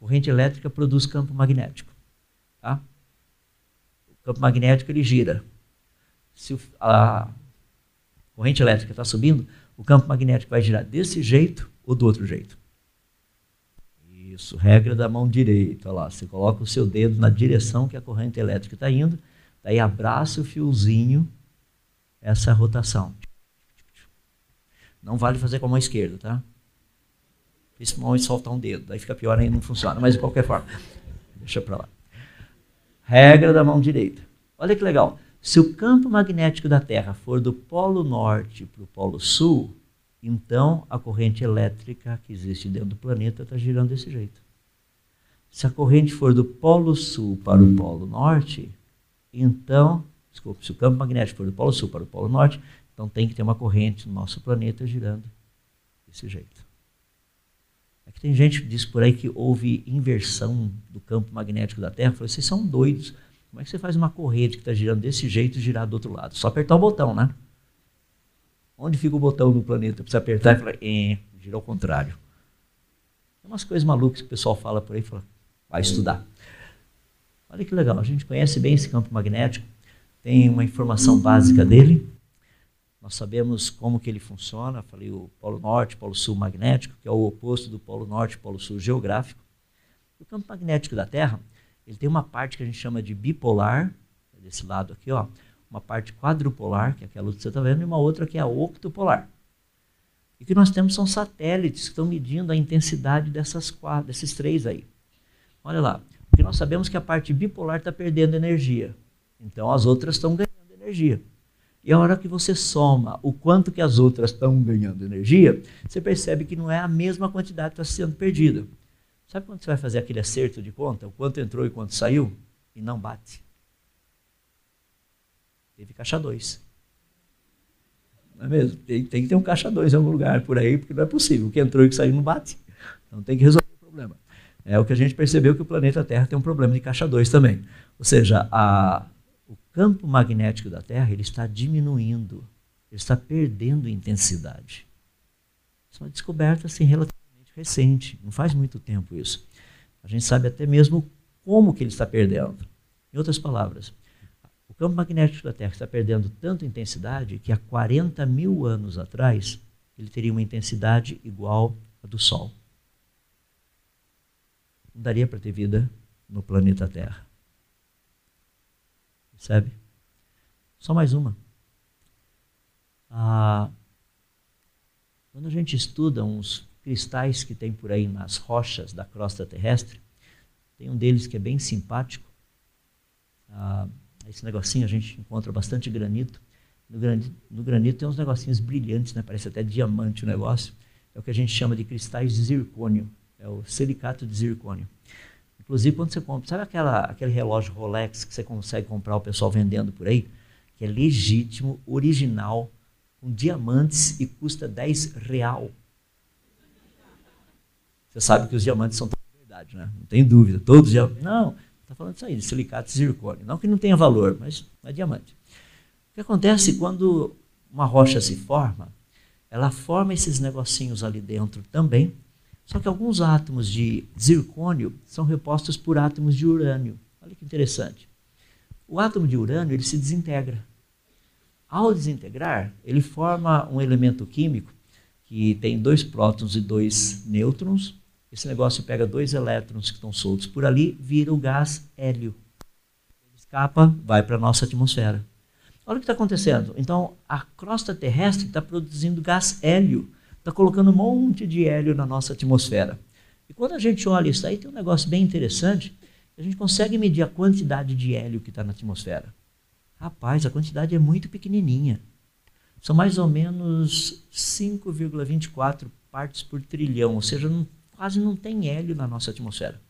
Corrente elétrica produz campo magnético. Tá? O campo magnético ele gira. Se a corrente elétrica está subindo, o campo magnético vai girar desse jeito ou do outro jeito. Isso, regra da mão direita. Olha lá, você coloca o seu dedo na direção que a corrente elétrica está indo, daí abraça o fiozinho, essa rotação. Não vale fazer com a mão esquerda, tá? Principalmente soltar um dedo, daí fica pior ainda, não funciona, mas de qualquer forma, deixa para lá. Regra da mão direita. Olha que legal. Se o campo magnético da Terra for do polo norte para o polo sul, então a corrente elétrica que existe dentro do planeta está girando desse jeito. Se a corrente for do polo sul para o polo norte, então, desculpe, se o campo magnético for do polo sul para o polo norte, então tem que ter uma corrente no nosso planeta girando desse jeito. É que tem gente que diz por aí que houve inversão do campo magnético da Terra. Eu falei, vocês são doidos. Como é que você faz uma corrente que está girando desse jeito e girar do outro lado? Só apertar o botão, né? Onde fica o botão do planeta? Precisa apertar e falar, é, gira ao contrário. Tem umas coisas malucas que o pessoal fala por aí, fala, vai estudar. Olha que legal, a gente conhece bem esse campo magnético, tem uma informação básica dele, nós sabemos como que ele funciona, falei o polo norte, polo sul magnético, que é o oposto do polo norte, polo sul geográfico. O campo magnético da Terra, ele tem uma parte que a gente chama de bipolar, é desse lado aqui, ó, uma parte quadrupolar, que é aquela que você está vendo, e uma outra que é a octopolar. E o que nós temos são satélites que estão medindo a intensidade dessas quatro, desses três aí. Olha lá, porque nós sabemos que a parte bipolar está perdendo energia, então as outras estão ganhando energia. E a hora que você soma o quanto que as outras estão ganhando energia, você percebe que não é a mesma quantidade que está sendo perdida. Sabe quando você vai fazer aquele acerto de conta? O quanto entrou e quanto saiu? E não bate. Teve caixa 2. Não é mesmo? Tem, tem, que ter um caixa 2 em algum lugar por aí, porque não é possível. O que entrou e o que saiu não bate. Então tem que resolver o problema. É o que a gente percebeu que o planeta Terra tem um problema de caixa 2 também. Ou seja, a, campo magnético da Terra ele está diminuindo, ele está perdendo intensidade. Isso é uma descoberta assim, relativamente recente, não faz muito tempo isso. A gente sabe até mesmo como que ele está perdendo. Em outras palavras, o campo magnético da Terra está perdendo tanta intensidade que há 40 mil anos atrás ele teria uma intensidade igual à do Sol. Não daria para ter vida no planeta Terra. Percebe? Só mais uma. Ah, quando a gente estuda uns cristais que tem por aí nas rochas da crosta terrestre, tem um deles que é bem simpático. Ah, esse negocinho a gente encontra bastante granito. No granito, no granito tem uns negocinhos brilhantes, né? parece até diamante o negócio. É o que a gente chama de cristais de zircônio. É o silicato de zircônio. Inclusive, quando você compra, sabe aquela, aquele relógio Rolex que você consegue comprar o pessoal vendendo por aí? Que é legítimo, original, com diamantes e custa 10 real. Você sabe que os diamantes são todos verdade, né? Não tem dúvida. Todos diamantes. Não, está falando isso aí, de silicato e zircônio. Não que não tenha valor, mas é diamante. O que acontece quando uma rocha se forma? Ela forma esses negocinhos ali dentro também, só que alguns átomos de zircônio são repostos por átomos de urânio. Olha que interessante. O átomo de urânio ele se desintegra. Ao desintegrar, ele forma um elemento químico que tem dois prótons e dois nêutrons. Esse negócio pega dois elétrons que estão soltos por ali, vira o gás hélio. Ele escapa, vai para a nossa atmosfera. Olha o que está acontecendo. Então, a crosta terrestre está produzindo gás hélio, está colocando um monte de hélio na nossa atmosfera. E quando a gente olha isso aí, tem um negócio bem interessante. A gente consegue medir a quantidade de hélio que está na atmosfera. Rapaz, a quantidade é muito pequenininha. São mais ou menos 5,24 partes por trilhão, ou seja, não, quase não tem hélio na nossa atmosfera.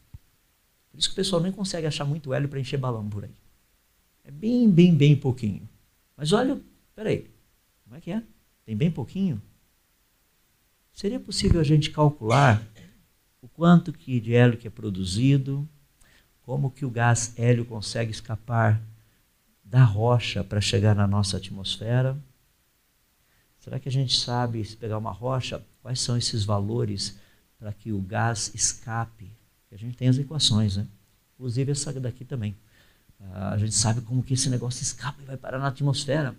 Por isso que o pessoal nem consegue achar muito hélio para encher balão por aí. É bem, bem, bem pouquinho. Mas olha, peraí, como é que é? Tem bem pouquinho? Seria possível a gente calcular o quanto que de hélio que é produzido, como que o gás hélio consegue escapar da rocha para chegar na nossa atmosfera? Será que a gente sabe, se pegar uma rocha, quais são esses valores para que o gás escape? A gente tem as equações, né? Inclusive essa daqui também. a gente sabe como que esse negócio escapa e vai parar na atmosfera.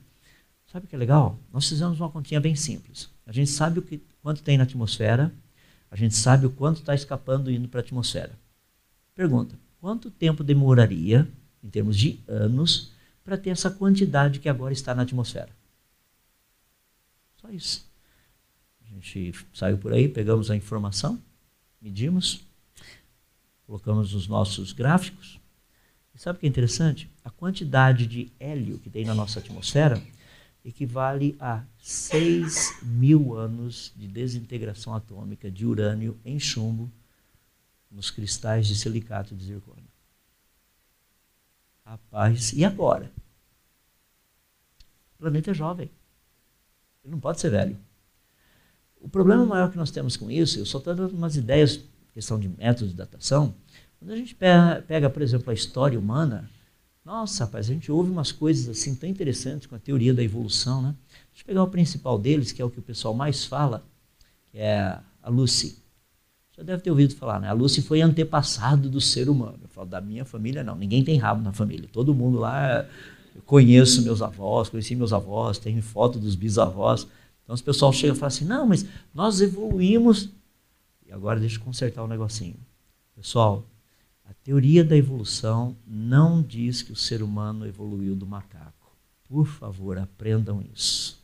Sabe o que é legal? Nós fizemos uma continha bem simples. A gente sabe o que, quanto tem na atmosfera, a gente sabe o quanto está escapando indo para a atmosfera. Pergunta: quanto tempo demoraria, em termos de anos, para ter essa quantidade que agora está na atmosfera. Só isso. A gente saiu por aí, pegamos a informação, medimos, colocamos nos nossos gráficos. E sabe o que é interessante? A quantidade de hélio que tem na nossa atmosfera equivale a 6 mil anos de desintegração atômica de urânio em chumbo nos cristais de silicato de zircônio. Rapaz, e agora? O planeta é jovem. Ele não pode ser velho. O problema maior que nós temos com isso, eu só estou dando umas ideias, questão de métodos de datação. Quando a gente pega, pega, por exemplo, a história humana, nossa, rapaz, a gente ouve umas coisas assim tão interessantes com a teoria da evolução, né? Deixa eu pegar o principal deles, que é o que o pessoal mais fala, que é a Lucy. Já deve ter ouvido falar, né? A Lucy foi antepassado do ser humano. Eu falo, da minha família não. Ninguém tem rabo na família. Todo mundo lá, eu conheço meus avós, conheci meus avós, tenho foto dos bisavós. Então os pessoal chega e fala assim, não, mas nós evoluímos. E agora deixa eu consertar um negocinho. Pessoal, a teoria da evolução não diz que o ser humano evoluiu do macaco. Por favor, aprendam isso.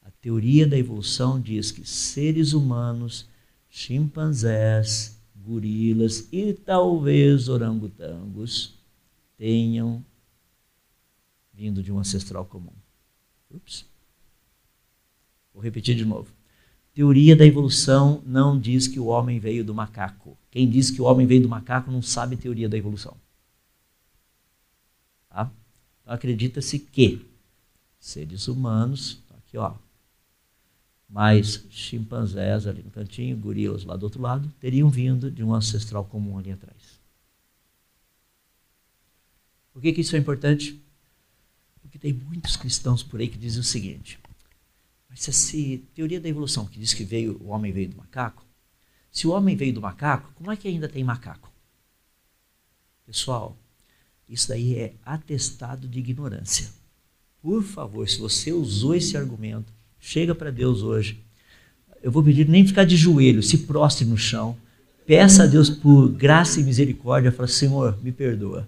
A teoria da evolução diz que seres humanos chimpanzés, gorilas e talvez orangotangos tenham vindo de um ancestral comum. Ups. Vou repetir de novo. Teoria da evolução não diz que o homem veio do macaco. Quem diz que o homem veio do macaco não sabe teoria da evolução. Tá? Então acredita-se que seres humanos, tá aqui ó, mais chimpanzés ali no cantinho, gorilas lá do outro lado, teriam vindo de um ancestral comum ali atrás. Por que, que isso é importante? Porque tem muitos cristãos por aí que dizem o seguinte: mas se essa teoria da evolução que diz que veio, o homem veio do macaco, se o homem veio do macaco, como é que ainda tem macaco? Pessoal, isso daí é atestado de ignorância. Por favor, se você usou esse argumento, Chega para Deus hoje. Eu vou pedir nem ficar de joelho, se prostre no chão. Peça a Deus por graça e misericórdia. Fala, Senhor, me perdoa.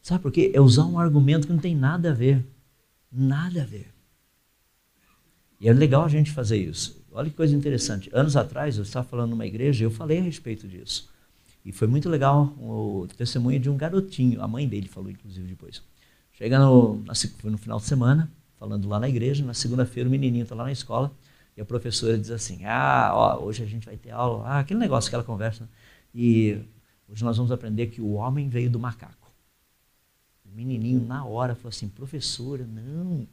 Sabe por quê? É usar um argumento que não tem nada a ver. Nada a ver. E é legal a gente fazer isso. Olha que coisa interessante. Anos atrás, eu estava falando numa igreja e eu falei a respeito disso. E foi muito legal o testemunho de um garotinho. A mãe dele falou, inclusive, depois. Chega no, no final de semana, falando lá na igreja. Na segunda-feira o menininho está lá na escola e a professora diz assim: Ah, ó, hoje a gente vai ter aula. Ah, aquele negócio, aquela conversa. E hoje nós vamos aprender que o homem veio do macaco. O menininho, na hora, falou assim: Professora, não.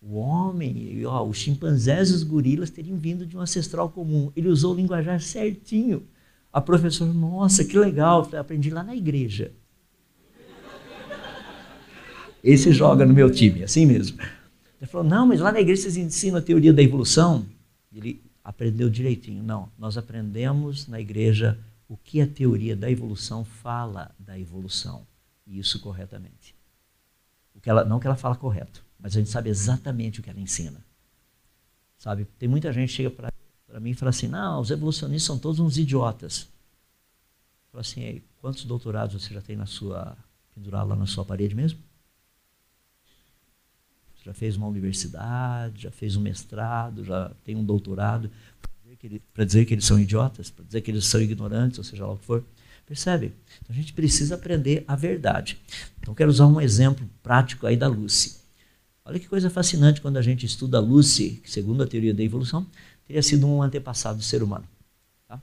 O homem, ó, os chimpanzés e os gorilas teriam vindo de um ancestral comum. Ele usou o linguajar certinho. A professora, nossa, que legal. falei, aprendi lá na igreja. Esse joga no meu time, assim mesmo. Ele falou: não, mas lá na igreja vocês ensinam a teoria da evolução. Ele aprendeu direitinho. Não, nós aprendemos na igreja o que a teoria da evolução fala da evolução. E isso corretamente. O que ela, não que ela fala correto, mas a gente sabe exatamente o que ela ensina. Sabe? Tem muita gente que chega para mim e fala assim: não, os evolucionistas são todos uns idiotas. Fala assim: quantos doutorados você já tem na sua. pendurado lá na sua parede mesmo? Você já fez uma universidade, já fez um mestrado, já tem um doutorado para dizer que eles são idiotas, para dizer que eles são ignorantes, ou seja lá o que for. Percebe? Então a gente precisa aprender a verdade. Então quero usar um exemplo prático aí da Lucy. Olha que coisa fascinante quando a gente estuda a Lucy, que segundo a teoria da evolução, teria sido um antepassado do ser humano. Tá?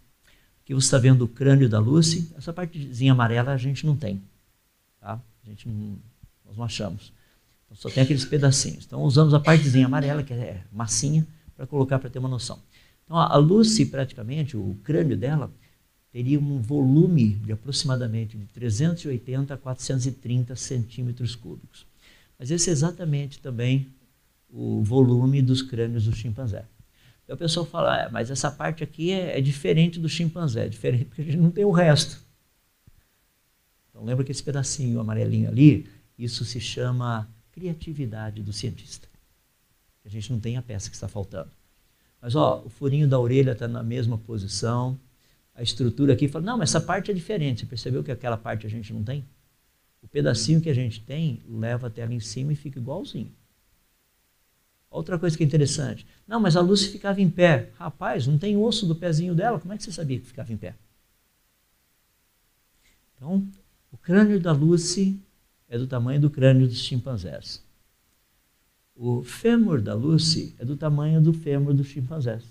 Aqui você está vendo o crânio da Lucy, essa partezinha amarela a gente não tem. Tá? A gente não, nós não achamos. Então só tem aqueles pedacinhos. Então usamos a partezinha amarela, que é massinha, para colocar para ter uma noção. Então a Lucy, praticamente, o crânio dela, teria um volume de aproximadamente de 380 a 430 centímetros cúbicos. Mas esse é exatamente também o volume dos crânios do chimpanzé. Então o pessoal fala, ah, mas essa parte aqui é, é, diferente do chimpanzé, é diferente porque a gente não tem o resto. Então lembra que esse pedacinho amarelinho ali, isso se chama criatividade do cientista. A gente não tem a peça que está faltando. Mas ó, o furinho da orelha está na mesma posição, a estrutura aqui fala, não, mas essa parte é diferente. Você percebeu que aquela parte a gente não tem? O pedacinho que a gente tem leva até ali em cima e fica igualzinho. Outra coisa que é interessante. Não, mas a Lucy ficava em pé. Rapaz, não tem osso do pezinho dela. Como é que você sabia que ficava em pé? Então, o crânio da Lucy é do tamanho do crânio dos chimpanzés. O fêmur da Lucy é do tamanho do fêmur dos chimpanzés.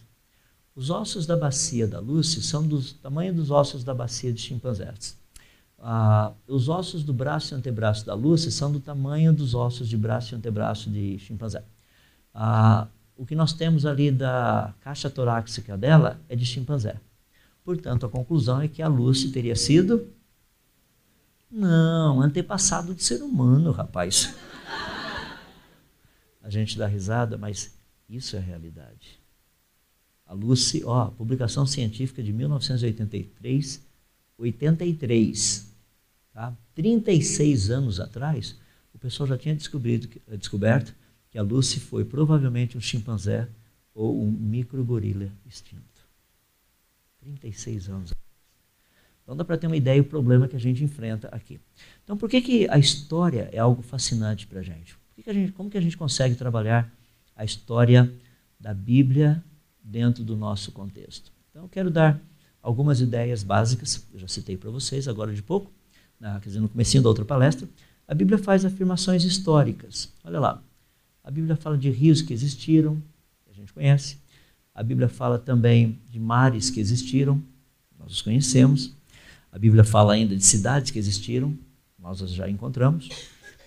Os ossos da bacia da Lucy são do tamanho dos ossos da bacia de chimpanzés. Ah, os ossos do braço e antebraço da Lucy são do tamanho dos ossos de braço e antebraço de chimpanzé. Ah, o que nós temos ali da caixa torácica dela é de chimpanzé. Portanto, a conclusão é que a Lucy teria sido. Não, antepassado de ser humano, rapaz. A gente dá risada, mas isso é a realidade. A Lucy, ó, publicação científica de 1983, 83, tá? 36 anos atrás, o pessoal já tinha eh, descoberto que a Lucy foi provavelmente um chimpanzé ou um microgorila extinto. 36 anos atrás. Então dá para ter uma ideia do problema que a gente enfrenta aqui. Então por que, que a história é algo fascinante para a gente? Como que a gente consegue trabalhar a história da Bíblia dentro do nosso contexto. Então, eu quero dar algumas ideias básicas, eu já citei para vocês agora de pouco, na, quer dizer, no começo da outra palestra. A Bíblia faz afirmações históricas. Olha lá. A Bíblia fala de rios que existiram, que a gente conhece. A Bíblia fala também de mares que existiram, nós os conhecemos. A Bíblia fala ainda de cidades que existiram, nós as já encontramos.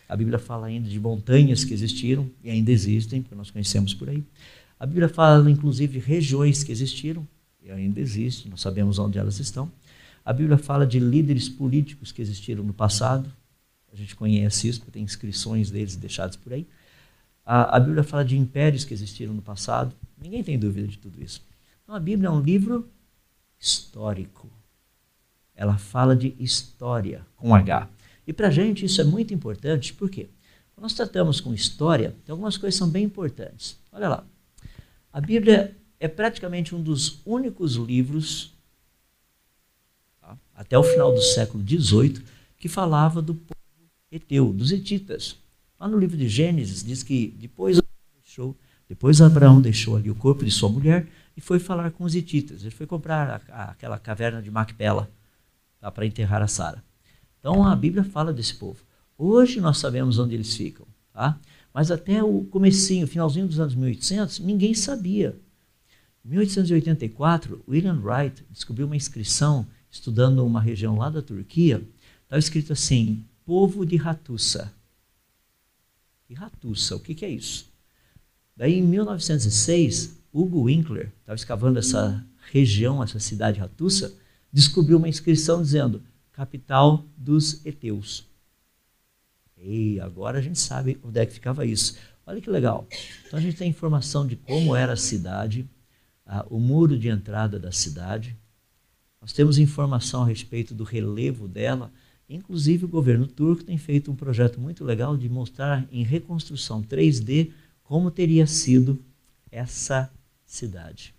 A Bíblia fala ainda de montanhas que existiram e ainda existem, porque nós conhecemos por aí. A Bíblia fala, inclusive, de regiões que existiram, e ainda existem, nós sabemos onde elas estão. A Bíblia fala de líderes políticos que existiram no passado, a gente conhece isso, porque tem inscrições deles deixadas por aí. A, a Bíblia fala de impérios que existiram no passado, ninguém tem dúvida de tudo isso. Então, a Bíblia é um livro histórico. Ela fala de história, com H. E para a gente isso é muito importante, por quê? Quando nós tratamos com história, tem algumas coisas que são bem importantes. Olha lá. A Bíblia é praticamente um dos únicos livros, até o final do século XVIII, que falava do povo Eteu, dos Hetitas. Lá no livro de Gênesis diz que depois deixou, depois Abraão deixou ali o corpo de sua mulher e foi falar com os Hetitas. Ele foi comprar a, a, aquela caverna de Macpela tá, para enterrar a Sara. Então a Bíblia fala desse povo. Hoje nós sabemos onde eles ficam. Tá? Mas até o comecinho, finalzinho dos anos 1800, ninguém sabia. Em 1884, William Wright descobriu uma inscrição estudando uma região lá da Turquia. Estava escrito assim: povo de Ratussa. E Ratussa, o que, que é isso? Daí, em 1906, Hugo Winkler estava escavando essa região, essa cidade Ratussa, descobriu uma inscrição dizendo capital dos Eteus. Ei, agora a gente sabe onde é que ficava isso. Olha que legal. Então a gente tem informação de como era a cidade, o muro de entrada da cidade, Nós temos informação a respeito do relevo dela. Inclusive, o governo turco tem feito um projeto muito legal de mostrar em reconstrução 3D como teria sido essa cidade.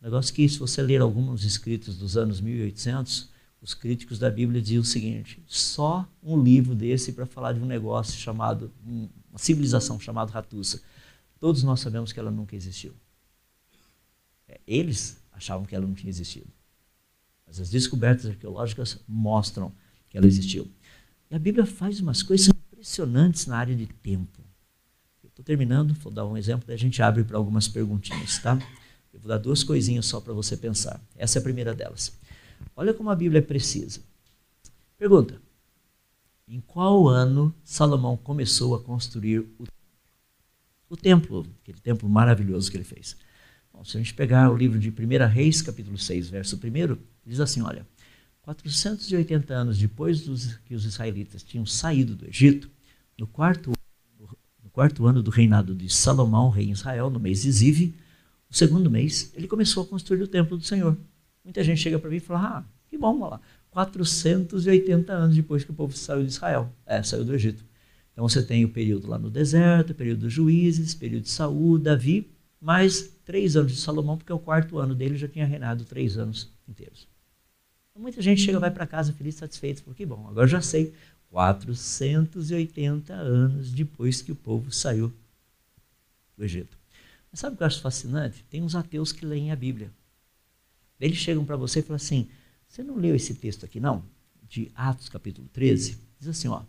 Negócio que, se você ler alguns escritos dos anos 1800, os críticos da Bíblia diziam o seguinte: só um livro desse para falar de um negócio chamado, uma civilização chamada Ratussa. Todos nós sabemos que ela nunca existiu. É, eles achavam que ela não tinha existido. Mas as descobertas arqueológicas mostram que ela existiu. E a Bíblia faz umas coisas impressionantes na área de tempo. Estou terminando, vou dar um exemplo, daí a gente abre para algumas perguntinhas, tá? Eu vou dar duas coisinhas só para você pensar. Essa é a primeira delas. Olha como a Bíblia é precisa. Pergunta: Em qual ano Salomão começou a construir o templo? O templo, aquele templo maravilhoso que ele fez. Bom, se a gente pegar o livro de 1 Reis, capítulo 6, verso 1, diz assim: olha, 480 anos depois dos, que os israelitas tinham saído do Egito, no quarto, no quarto ano do reinado de Salomão, rei em Israel, no mês de Ziv, o segundo mês, ele começou a construir o templo do Senhor. Muita gente chega para mim e fala: ah, que bom, olha lá. 480 anos depois que o povo saiu de Israel, é, saiu do Egito. Então você tem o período lá no deserto, o período dos juízes, período de Saul, Davi, mais três anos de Salomão, porque o quarto ano dele já tinha reinado três anos inteiros. Então, muita gente chega, vai para casa feliz, satisfeito, porque bom, agora já sei, 480 anos depois que o povo saiu do Egito. Mas sabe o que eu acho fascinante? Tem uns ateus que leem a Bíblia. Eles chegam para você e falam assim: você não leu esse texto aqui, não? De Atos capítulo 13? Diz assim: ó.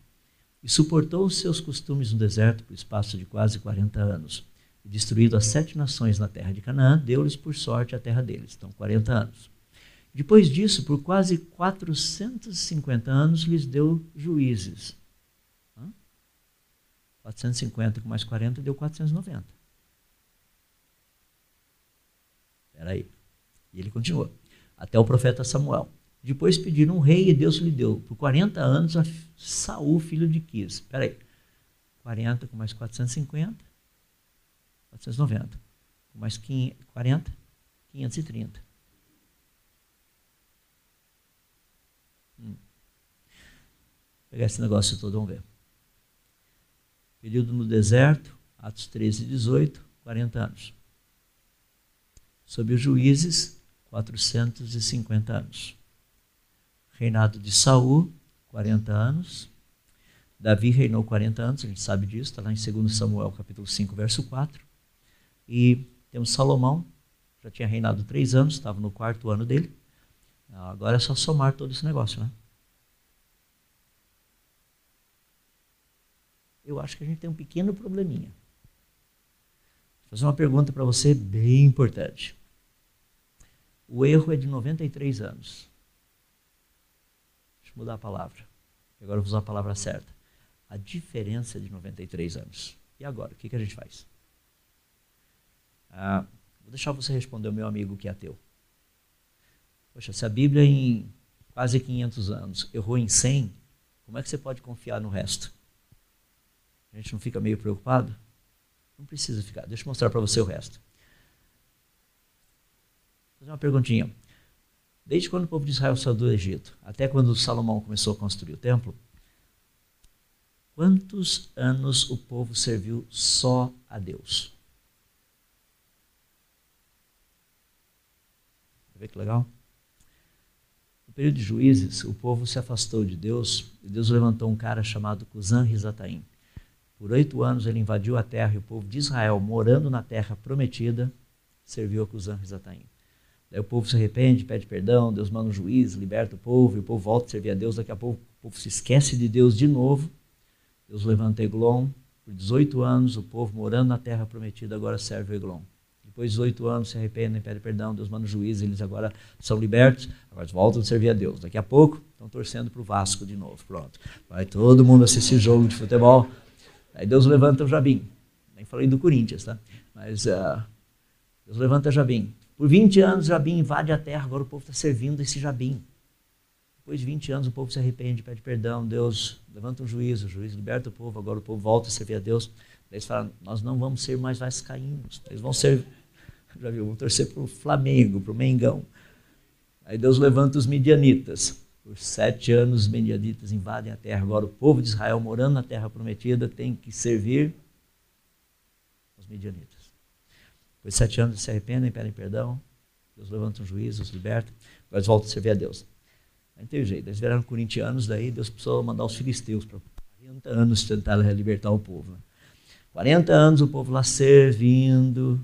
E suportou os seus costumes no deserto por espaço de quase 40 anos. E destruído as sete nações na terra de Canaã, deu-lhes por sorte a terra deles. Então, 40 anos. Depois disso, por quase 450 anos, lhes deu juízes. 450 com mais 40 deu 490. Espera aí. E ele continua. Até o profeta Samuel. Depois pediram um rei e Deus lhe deu por 40 anos a Saul, filho de Quis. Espera aí. 40 com mais 450. 490. Com mais 40, 530. Hum. Vou pegar esse negócio todo, vamos ver. Período no deserto, Atos 13 e 18, 40 anos. Sob os juízes, 450 anos. Reinado de Saul, 40 anos. Davi reinou 40 anos, a gente sabe disso, está lá em 2 Samuel capítulo 5, verso 4. E temos Salomão, já tinha reinado três anos, estava no quarto ano dele. Agora é só somar todo esse negócio, né? Eu acho que a gente tem um pequeno probleminha. Vou fazer uma pergunta para você bem importante. O erro é de 93 anos. Deixa eu mudar a palavra. Agora eu vou usar a palavra certa. A diferença é de 93 anos. E agora, o que, que a gente faz? Ah, vou deixar você responder o meu amigo que é ateu. Poxa, se a Bíblia em quase 500 anos errou em 100, como é que você pode confiar no resto? A gente não fica meio preocupado? Não precisa ficar. Deixa eu mostrar para você o resto fazer uma perguntinha. Desde quando o povo de Israel saiu do Egito, até quando Salomão começou a construir o templo, quantos anos o povo serviu só a Deus? Vê que legal? No período de juízes, o povo se afastou de Deus e Deus levantou um cara chamado Cusã Rizataim. Por oito anos ele invadiu a terra e o povo de Israel, morando na terra prometida, serviu a Cusã Rizataim. Daí o povo se arrepende, pede perdão, Deus manda um juiz, liberta o povo, e o povo volta a servir a Deus. Daqui a pouco o povo se esquece de Deus de novo. Deus levanta Eglon. Por 18 anos, o povo morando na terra prometida agora serve Eglon. Depois de 18 anos se arrependem, pedem perdão, Deus manda um juiz, eles agora são libertos, agora voltam a servir a Deus. Daqui a pouco estão torcendo para o Vasco de novo. Pronto. Vai todo mundo assistir jogo de futebol. Aí Deus levanta o Jabim. Nem falei do Corinthians, tá? Mas uh, Deus levanta Jabim. Por 20 anos, Jabim invade a terra, agora o povo está servindo esse Jabim. Depois de 20 anos, o povo se arrepende, pede perdão, Deus levanta um juízo, o juiz liberta o povo, agora o povo volta a servir a Deus. Eles falam, nós não vamos ser mais vascaínos, eles vão ser, já viu, vão torcer para o Flamengo, para o Mengão. Aí Deus levanta os midianitas. Por sete anos os midianitas invadem a terra. Agora o povo de Israel morando na terra prometida tem que servir os midianitas. Depois de sete anos se arrependem, pedem perdão. Deus levanta um juiz, os liberta. Agora eles voltam a servir a Deus. Aí não tem jeito. Eles viraram corintianos, daí Deus precisou mandar os filisteus para 40 anos tentar libertar o povo. Né? 40 anos o povo lá servindo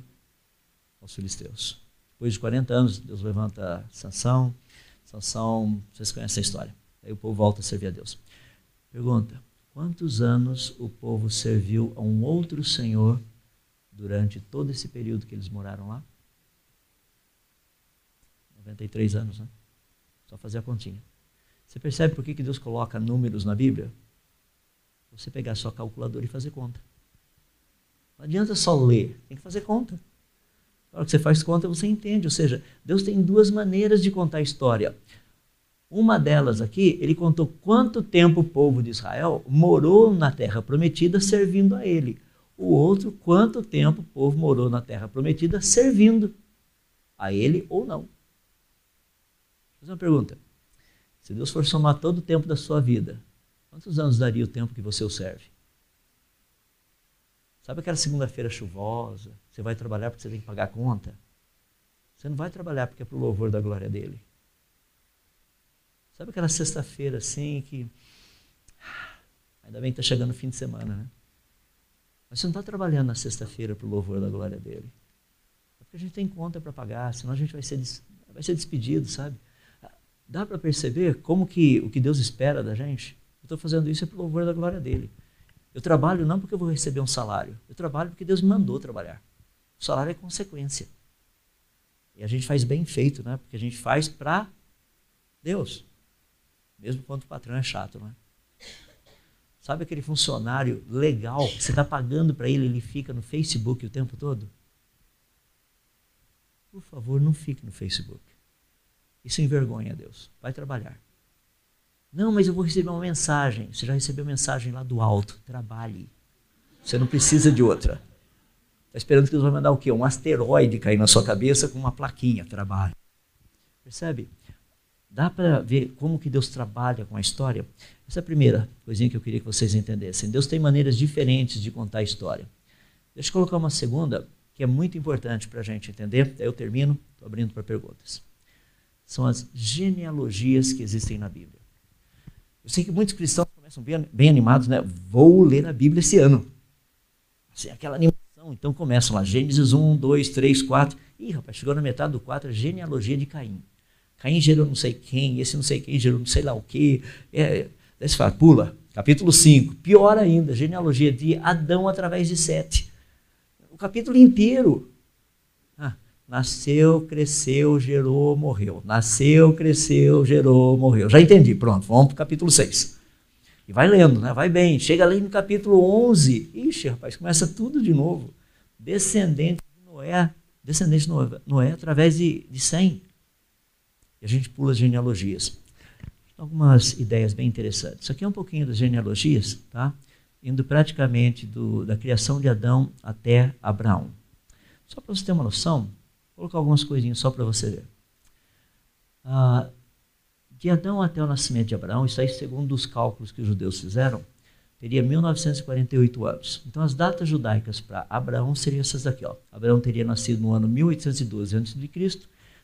aos filisteus. Depois de 40 anos, Deus levanta Sansão. Sansão, vocês conhecem a história. Aí o povo volta a servir a Deus. Pergunta: quantos anos o povo serviu a um outro Senhor durante todo esse período que eles moraram lá? 93 anos, né? Só fazer a continha. Você percebe por que Deus coloca números na Bíblia? Você pegar sua calculadora e fazer conta. Não adianta só ler, tem que fazer conta. Na hora que você faz conta, você entende. Ou seja, Deus tem duas maneiras de contar a história. Uma delas aqui, ele contou quanto tempo o povo de Israel morou na terra prometida servindo a ele. O outro, quanto tempo o povo morou na terra prometida servindo a ele ou não. Vou fazer uma pergunta. Se Deus for somar todo o tempo da sua vida, quantos anos daria o tempo que você o serve? Sabe aquela segunda-feira chuvosa? Você vai trabalhar porque você tem que pagar a conta? Você não vai trabalhar porque é para o louvor da glória dele. Sabe aquela sexta-feira assim que. Ainda bem que está chegando o fim de semana, né? Mas você não está trabalhando na sexta-feira para o louvor da glória dele. É porque a gente tem conta para pagar, senão a gente vai ser, vai ser despedido, sabe? Dá para perceber como que o que Deus espera da gente? Eu estou fazendo isso é para o louvor da glória dele. Eu trabalho não porque eu vou receber um salário. Eu trabalho porque Deus me mandou trabalhar. O salário é consequência. E a gente faz bem feito, né? Porque a gente faz para Deus. Mesmo quando o patrão é chato, né? Sabe aquele funcionário legal você está pagando para ele, ele fica no Facebook o tempo todo? Por favor, não fique no Facebook. Isso envergonha a Deus. Vai trabalhar. Não, mas eu vou receber uma mensagem. Você já recebeu mensagem lá do alto. Trabalhe. Você não precisa de outra. Está esperando que Deus vai mandar o quê? Um asteroide cair na sua cabeça com uma plaquinha. Trabalhe. Percebe? Dá para ver como que Deus trabalha com a história? Essa é a primeira coisinha que eu queria que vocês entendessem. Deus tem maneiras diferentes de contar a história. Deixa eu colocar uma segunda, que é muito importante para a gente entender. Daí eu termino, estou abrindo para perguntas. São as genealogias que existem na Bíblia. Eu sei que muitos cristãos começam bem, bem animados, né? Vou ler a Bíblia esse ano. Assim, aquela animação. Então começam lá, Gênesis 1, 2, 3, 4. Ih, rapaz, chegou na metade do 4, a genealogia de Caim. Caim gerou não sei quem, esse não sei quem gerou não sei lá o quê. É, daí você fala, pula, capítulo 5. Pior ainda, genealogia de Adão através de Sete. O capítulo inteiro Nasceu, cresceu, gerou, morreu. Nasceu, cresceu, gerou, morreu. Já entendi, pronto, vamos para o capítulo 6. E vai lendo, né? vai bem. Chega ali no capítulo 11. Ixi, rapaz, começa tudo de novo. Descendente de Noé, descendente de Noé, através de, de Sem. E a gente pula as genealogias. Algumas ideias bem interessantes. Isso aqui é um pouquinho das genealogias, tá? Indo praticamente do, da criação de Adão até Abraão. Só para você ter uma noção, Vou colocar algumas coisinhas só para você ver. Ah, de Adão até o nascimento de Abraão, isso aí segundo os cálculos que os judeus fizeram, teria 1948 anos. Então as datas judaicas para Abraão seriam essas daqui. Ó. Abraão teria nascido no ano 1812 a.C.,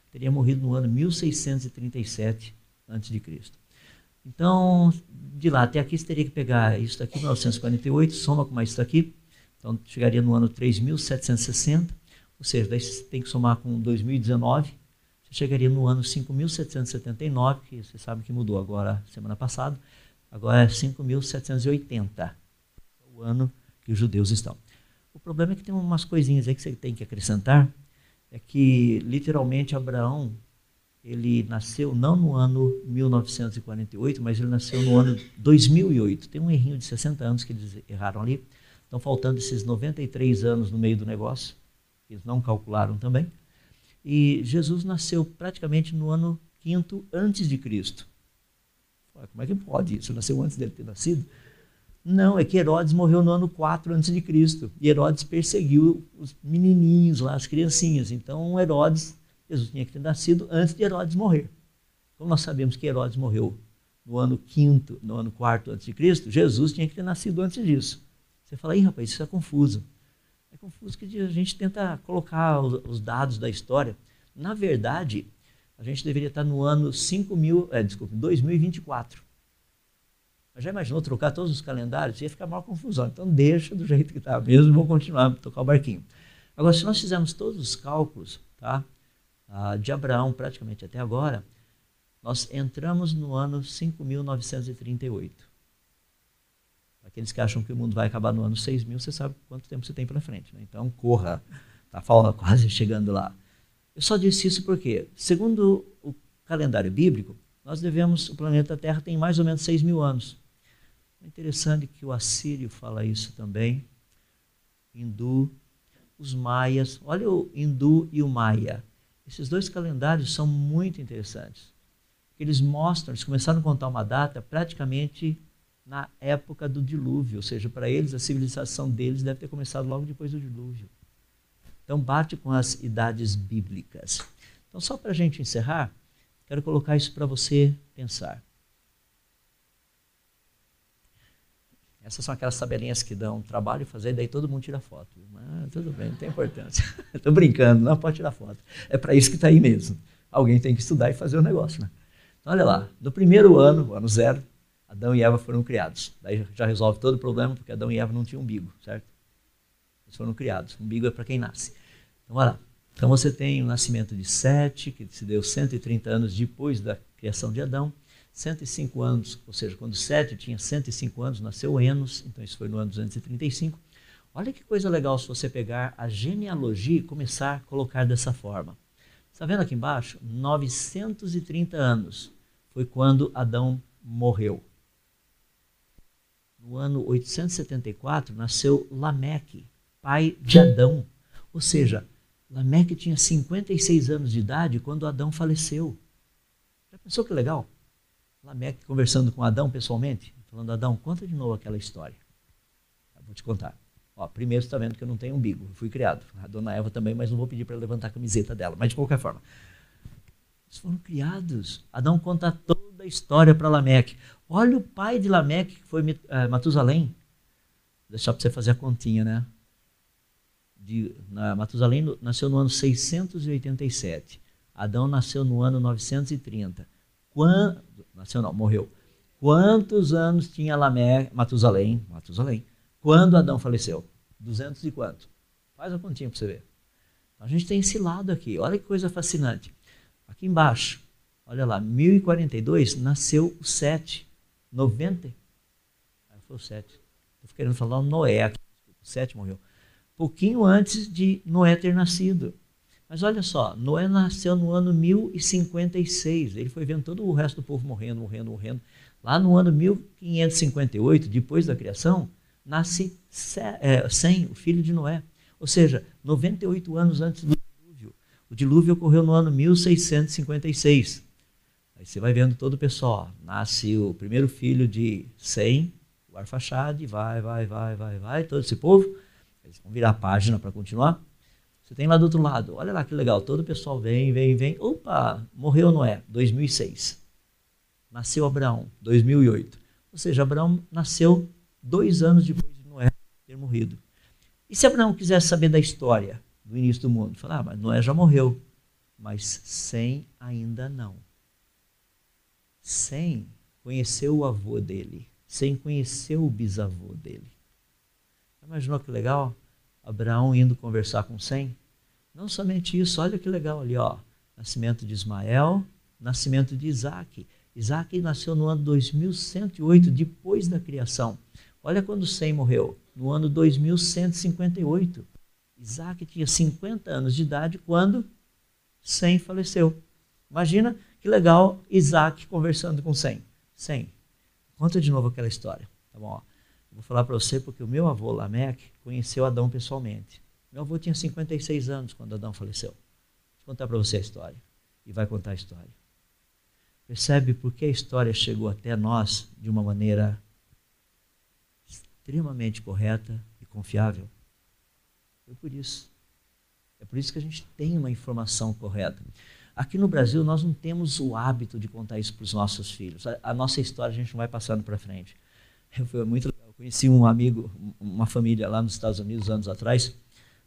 teria morrido no ano 1637 a.C. Então, de lá até aqui, você teria que pegar isso daqui, 1948, soma com mais isso daqui, então chegaria no ano 3760, ou seja, daí você tem que somar com 2019, você chegaria no ano 5.779, que você sabe que mudou agora semana passada, agora é 5.780, é o ano que os judeus estão. O problema é que tem umas coisinhas aí que você tem que acrescentar, é que literalmente Abraão, ele nasceu não no ano 1948, mas ele nasceu no ano 2008. Tem um errinho de 60 anos que eles erraram ali. Estão faltando esses 93 anos no meio do negócio eles não calcularam também. E Jesus nasceu praticamente no ano quinto antes de Cristo. Como é que pode isso? Nasceu antes dele ter nascido? Não, é que Herodes morreu no ano 4 antes de Cristo. E Herodes perseguiu os menininhos lá, as criancinhas. Então Herodes, Jesus tinha que ter nascido antes de Herodes morrer. Como nós sabemos que Herodes morreu no ano quinto, no ano quarto antes de Cristo, Jesus tinha que ter nascido antes disso. Você fala, aí rapaz, isso é confuso. É confuso que a gente tenta colocar os dados da história. Na verdade, a gente deveria estar no ano 5000, é, desculpa, 2024. Mas já imaginou trocar todos os calendários? Ia ficar mal confusão. Então deixa do jeito que está mesmo vamos continuar a tocar o barquinho. Agora, se nós fizermos todos os cálculos tá, ah, de Abraão praticamente até agora, nós entramos no ano 5938. Aqueles que acham que o mundo vai acabar no ano 6000, você sabe quanto tempo você tem pela frente. Né? Então, corra. Está quase chegando lá. Eu só disse isso porque, segundo o calendário bíblico, nós devemos, o planeta Terra tem mais ou menos 6 mil anos. É interessante que o assírio fala isso também, hindu, os maias, olha o hindu e o maia. Esses dois calendários são muito interessantes. Eles mostram, eles começaram a contar uma data praticamente na época do dilúvio, ou seja, para eles a civilização deles deve ter começado logo depois do dilúvio. Então bate com as idades bíblicas. Então só para a gente encerrar, quero colocar isso para você pensar. Essas são aquelas tabelinhas que dão trabalho fazer, daí todo mundo tira foto. Mas tudo bem, não tem importância. Estou brincando, não pode tirar foto. É para isso que está aí mesmo. Alguém tem que estudar e fazer o negócio. Né? Então, olha lá, no primeiro ano, ano zero, Adão e Eva foram criados. Daí já resolve todo o problema, porque Adão e Eva não tinham umbigo, certo? Eles foram criados. Umbigo é para quem nasce. Então, olha lá. Então você tem o nascimento de Sete, que se deu 130 anos depois da criação de Adão. 105 anos, ou seja, quando Sete tinha 105 anos, nasceu Enos, então isso foi no ano 235. Olha que coisa legal se você pegar a genealogia e começar a colocar dessa forma. Está vendo aqui embaixo? 930 anos foi quando Adão morreu. No ano 874 nasceu Lameque, pai de Adão. Ou seja, Lameque tinha 56 anos de idade quando Adão faleceu. Já pensou que legal? Lameque conversando com Adão pessoalmente, falando: Adão, conta de novo aquela história. Eu vou te contar. Ó, primeiro você está vendo que eu não tenho umbigo, eu fui criado. A dona Eva também, mas não vou pedir para levantar a camiseta dela. Mas de qualquer forma, eles foram criados. Adão conta toda a história para Lameque. Olha o pai de Lameque, que foi uh, Matusalém. Deixar para você fazer a continha, né? De, na, Matusalém nasceu no ano 687. Adão nasceu no ano 930. Quando, nasceu não, morreu. Quantos anos tinha Lameque, Matusalém, Matusalém, quando Adão faleceu? 200 e quanto? Faz a continha para você ver. A gente tem esse lado aqui. Olha que coisa fascinante. Aqui embaixo, olha lá, 1042 nasceu o Sete. 90. Aí foi o 7. Estou querendo falar o Noé aqui. O 7 morreu. Pouquinho antes de Noé ter nascido. Mas olha só, Noé nasceu no ano 1056. Ele foi vendo todo o resto do povo morrendo, morrendo, morrendo. Lá no ano 1558, depois da criação, nasce Sem, o filho de Noé. Ou seja, 98 anos antes do dilúvio. O dilúvio ocorreu no ano 1656. Aí você vai vendo todo o pessoal. Nasce o primeiro filho de Sem, o Arfaxade, vai, vai, vai, vai, vai, todo esse povo. Eles vão virar a página para continuar. Você tem lá do outro lado, olha lá que legal, todo o pessoal vem, vem, vem. Opa, morreu Noé, 2006. Nasceu Abraão, 2008. Ou seja, Abraão nasceu dois anos depois de Noé ter morrido. E se Abraão quisesse saber da história do início do mundo? Falar, ah, mas Noé já morreu, mas sem ainda não sem conhecer o avô dele, sem conhecer o bisavô dele. Imaginou que legal? Abraão indo conversar com Sem? Não somente isso, olha que legal ali, ó. Nascimento de Ismael, nascimento de Isaac. Isaac nasceu no ano 2108, depois da criação. Olha quando Sem morreu, no ano 2158. Isaac tinha 50 anos de idade quando Sem faleceu. Imagina que legal, Isaac conversando com Sem. Sem, conta de novo aquela história. Tá bom? Ó. Vou falar para você porque o meu avô Lameque conheceu Adão pessoalmente. Meu avô tinha 56 anos quando Adão faleceu. Vou contar para você a história. E vai contar a história. Percebe por que a história chegou até nós de uma maneira extremamente correta e confiável? Foi por isso. É por isso que a gente tem uma informação correta. Aqui no Brasil, nós não temos o hábito de contar isso para os nossos filhos. A, a, nossa história a gente não vai passando para frente. Foi muito legal. Eu conheci um amigo, uma família lá nos Estados Unidos, anos atrás,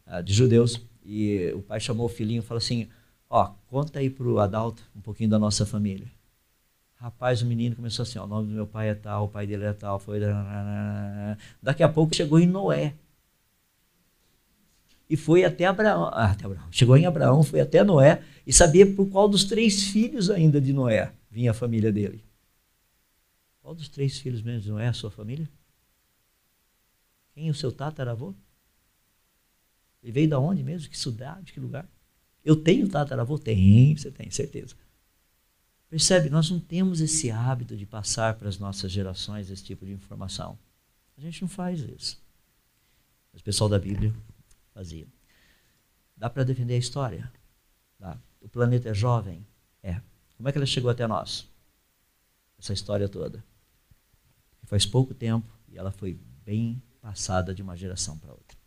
ah, de judeus, e o pai chamou o filhinho e falou assim: Ó, conta aí para o Adalto um pouquinho da nossa família. Rapaz, o menino começou assim: o nome do meu pai é tal, o pai dele é tal, foi. Daqui a pouco chegou em Noé e foi até Abraão, ah, até Abraão, chegou em Abraão, foi até Noé e sabia por qual dos três filhos ainda de Noé vinha a família dele. Qual dos três filhos mesmo de Noé é a sua família? Quem é o seu tataravô? Ele veio da onde mesmo? Que cidade? Que lugar? Eu tenho tataravô? Tem, você tem, certeza. Percebe? Nós não temos esse hábito de passar para as nossas gerações esse tipo de informação. A gente não faz isso. Mas o pessoal da Bíblia fazia. Dá para defender a história? Dá. O planeta é jovem? É. Como é que ela chegou até nós? Essa história toda. E faz pouco tempo e ela foi bem passada de uma geração para outra.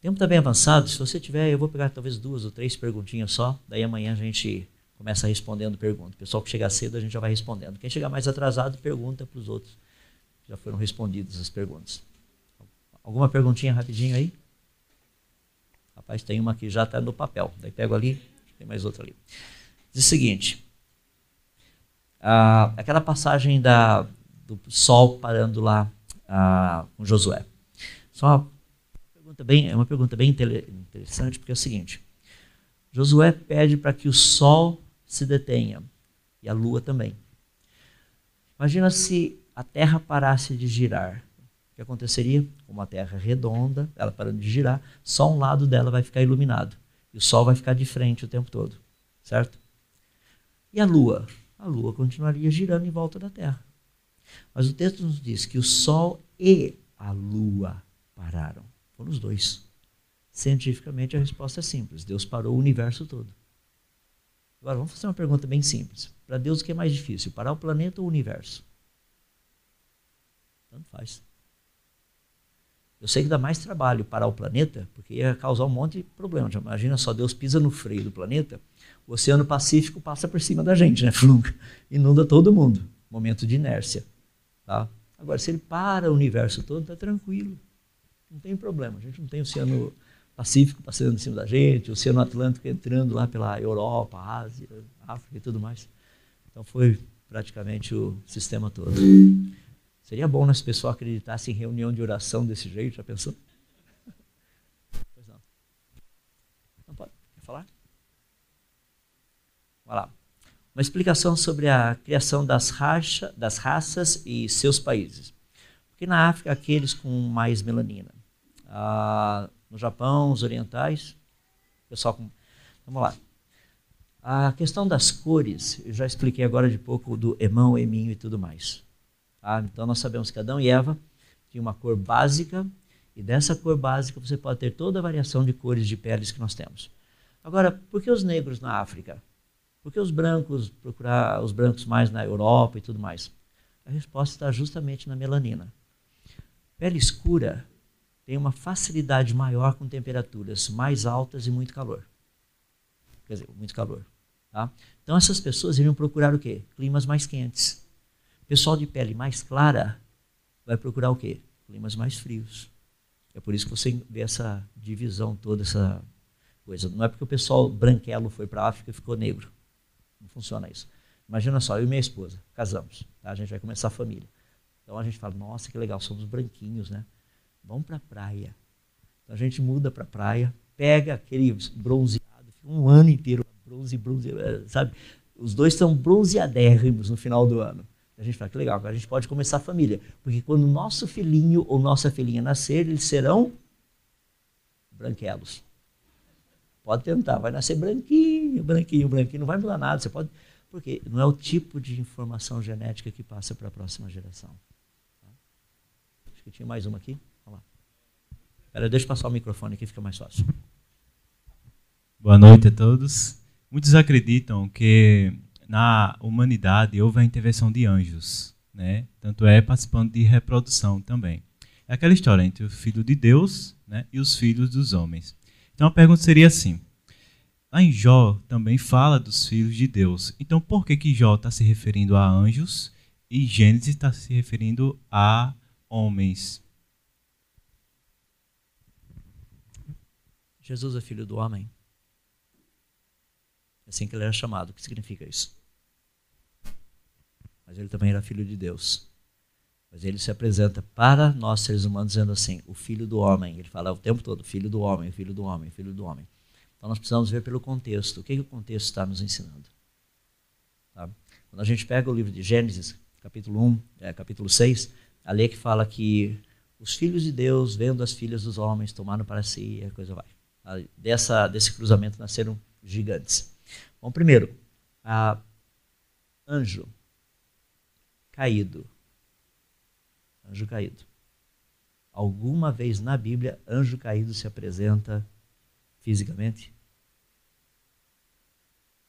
Tempo está bem avançado. Se você tiver, eu vou pegar talvez duas ou três perguntinhas só. Daí amanhã a gente começa respondendo perguntas. O pessoal que chegar cedo a gente já vai respondendo. Quem chegar mais atrasado pergunta para os outros. Já foram respondidas as perguntas. Alguma perguntinha rapidinho aí? Rapaz, tem uma que já está no papel. Daí pego ali, tem mais outra ali. Diz o seguinte: ah, aquela passagem da, do sol parando lá ah, com Josué. Só uma pergunta bem, é uma pergunta bem interessante, porque é o seguinte: Josué pede para que o sol se detenha e a lua também. Imagina se a terra parasse de girar que aconteceria? Uma Terra redonda, ela parando de girar, só um lado dela vai ficar iluminado. E o Sol vai ficar de frente o tempo todo. Certo? E a Lua? A Lua continuaria girando em volta da Terra. Mas o texto nos diz que o Sol e a Lua pararam. Foram os dois. Cientificamente a resposta é simples: Deus parou o universo todo. Agora vamos fazer uma pergunta bem simples. Para Deus o que é mais difícil, parar o planeta ou o universo? Tanto faz. Eu sei que dá mais trabalho parar o planeta, porque ia causar um monte de problemas. Imagina só, Deus pisa no freio do planeta, o Oceano Pacífico passa por cima da gente, né? Inunda todo mundo. Momento de inércia. Tá? Agora, se ele para o universo todo, está tranquilo. Não tem problema. A gente não tem o Oceano Pacífico passando em cima da gente, o Oceano Atlântico entrando lá pela Europa, Ásia, África e tudo mais. Então foi praticamente o sistema todo. Seria bom né, se o pessoal acreditasse em reunião de oração desse jeito, já pensou? Pois não. Não pode? Quer falar? Vai lá. Uma explicação sobre a criação das, racha, das raças e seus países. Porque na África, aqueles com mais melanina. Ah, no Japão, os orientais, pessoal com. Vamos lá. A questão das cores, eu já expliquei agora de pouco do emão, eminho e tudo mais. Então nós sabemos que Adão e Eva tinham uma cor básica, e dessa cor básica você pode ter toda a variação de cores de peles que nós temos. Agora, por que os negros na África? Por que os brancos procurar os brancos mais na Europa e tudo mais? A resposta está justamente na melanina. Pele escura tem uma facilidade maior com temperaturas mais altas e muito calor. Quer dizer, muito calor. Tá? Então essas pessoas iriam procurar o quê? Climas mais quentes. Pessoal de pele mais clara vai procurar o quê? Climas mais frios. É por isso que você vê essa divisão toda, essa coisa. Não é porque o pessoal branquelo foi para a África e ficou negro. Não funciona isso. Imagina só, eu e minha esposa, casamos. Tá? A gente vai começar a família. Então a gente fala, nossa, que legal, somos branquinhos, né? Vamos para a praia. Então a gente muda para a praia, pega aquele bronzeado, fica um ano inteiro bronze, bronze, sabe? Os dois estão bronzeadérrimos no final do ano. A gente fala que legal, agora a gente pode começar a família. Porque quando o nosso filhinho ou nossa filhinha nascer, eles serão branquelos. Pode tentar, vai nascer branquinho, branquinho, branquinho, não vai mudar nada. Você pode, porque não é o tipo de informação genética que passa para a próxima geração. Acho que tinha mais uma aqui. Vamos lá. Pera, deixa eu passar o microfone aqui, fica mais fácil. Boa noite a todos. Muitos acreditam que na humanidade houve a intervenção de anjos, né? Tanto é participando de reprodução também. É aquela história entre o filho de Deus né, e os filhos dos homens. Então a pergunta seria assim: lá em Jó também fala dos filhos de Deus. Então, por que, que Jó está se referindo a anjos e Gênesis está se referindo a homens? Jesus é filho do homem. É assim que ele era chamado. O que significa isso? Mas ele também era filho de Deus. Mas ele se apresenta para nós seres humanos dizendo assim: o filho do homem. Ele fala o tempo todo: filho do homem, filho do homem, filho do homem. Então nós precisamos ver pelo contexto. O que, que o contexto está nos ensinando? Tá? Quando a gente pega o livro de Gênesis, capítulo 1, é, capítulo 6, ali é que fala que os filhos de Deus, vendo as filhas dos homens, tomaram para si e a coisa vai. Dessa, desse cruzamento nasceram gigantes. Bom, primeiro, a anjo caído. Anjo caído. Alguma vez na Bíblia, anjo caído se apresenta fisicamente?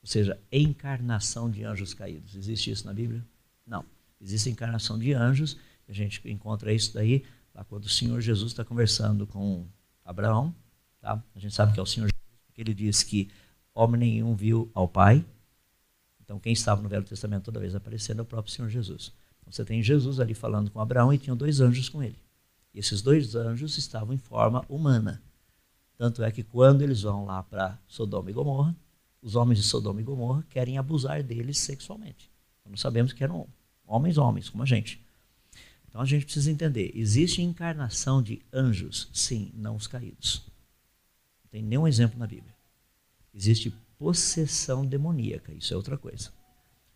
Ou seja, encarnação de anjos caídos. Existe isso na Bíblia? Não. Existe encarnação de anjos. A gente encontra isso daí lá quando o Senhor Jesus está conversando com Abraão. Tá? A gente sabe que é o Senhor Jesus, porque ele diz que homem nenhum viu ao Pai. Então, quem estava no Velho Testamento toda vez aparecendo é o próprio Senhor Jesus. Você tem Jesus ali falando com Abraão e tinham dois anjos com ele. E esses dois anjos estavam em forma humana. Tanto é que quando eles vão lá para Sodoma e Gomorra, os homens de Sodoma e Gomorra querem abusar deles sexualmente. Então, nós sabemos que eram homens, homens, como a gente. Então a gente precisa entender: existe encarnação de anjos? Sim, não os caídos. Não tem nenhum exemplo na Bíblia. Existe possessão demoníaca, isso é outra coisa.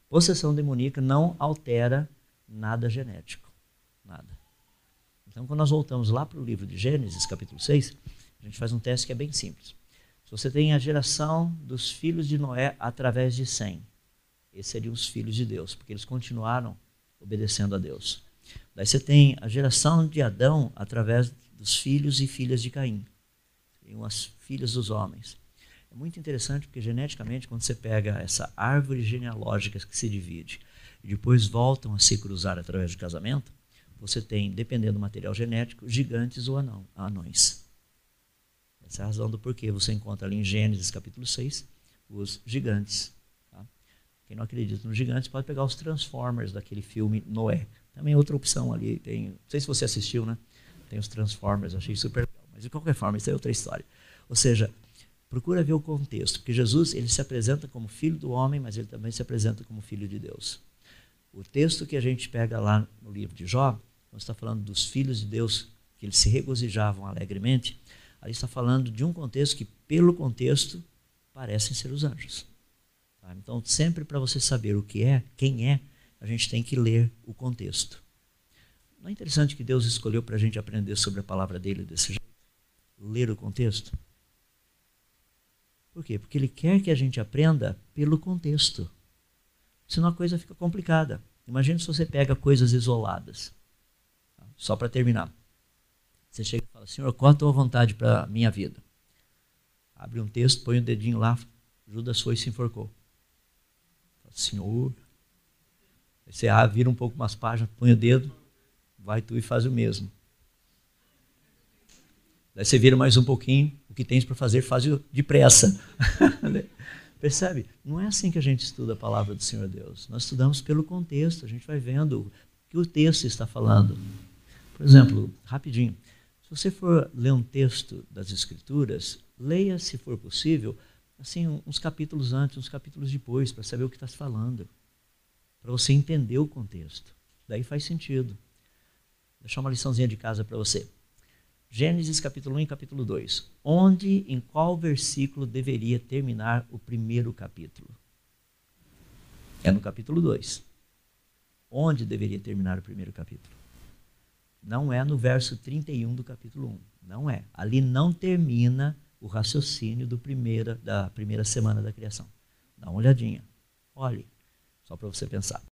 Possessão demoníaca não altera nada genético. Nada. Então, quando nós voltamos lá para o livro de Gênesis, capítulo 6, a gente faz um teste que é bem simples. Se você tem a geração dos filhos de Noé através de Sem, esses seriam os filhos de Deus, porque eles continuaram obedecendo a Deus. Daí você tem a geração de Adão através dos filhos e filhas de Caim, seriam as filhas dos homens. É muito interessante porque geneticamente, quando você pega essa árvore genealógica que se divide e depois voltam a se cruzar através do casamento, você tem, dependendo do material genético, gigantes ou anão, anões. Essa é a razão do porquê você encontra ali em Gênesis capítulo 6 os gigantes. Tá? Quem não acredita nos gigantes pode pegar os Transformers daquele filme Noé. Também outra opção ali. Tem, não sei se você assistiu, né? Tem os Transformers, achei super legal. Mas de qualquer forma, isso é outra história. Ou seja, procura ver o contexto, porque Jesus ele se apresenta como filho do homem, mas ele também se apresenta como filho de Deus. O texto que a gente pega lá no livro de Jó, quando está falando dos filhos de Deus que eles se regozijavam alegremente, Ali está falando de um contexto que, pelo contexto, parecem ser os anjos. Tá? Então, sempre para você saber o que é, quem é, a gente tem que ler o contexto. Não é interessante que Deus escolheu para a gente aprender sobre a palavra dele desse jeito? Ler o contexto? Por quê? Porque ele quer que a gente aprenda pelo contexto. Senão a coisa fica complicada. Imagine se você pega coisas isoladas. Só para terminar. Você chega e fala, Senhor, qual a tua vontade para a minha vida? Abre um texto, põe o um dedinho lá, Judas foi e se enforcou. Fala, Senhor. Aí você ah, vira um pouco umas páginas, põe o dedo, vai tu e faz o mesmo. Daí você vira mais um pouquinho, o que tens para fazer, faz depressa. Percebe? Não é assim que a gente estuda a palavra do Senhor Deus. Nós estudamos pelo contexto, a gente vai vendo o que o texto está falando. Por exemplo, rapidinho, você for ler um texto das Escrituras, leia, se for possível, assim uns capítulos antes, uns capítulos depois, para saber o que está se falando, para você entender o contexto. Daí faz sentido. Vou deixar uma liçãozinha de casa para você. Gênesis capítulo 1 e capítulo 2. Onde, em qual versículo deveria terminar o primeiro capítulo? É no capítulo 2. Onde deveria terminar o primeiro capítulo? Não é no verso 31 do capítulo 1. Não é. Ali não termina o raciocínio do primeira, da primeira semana da criação. Dá uma olhadinha. Olhe, só para você pensar.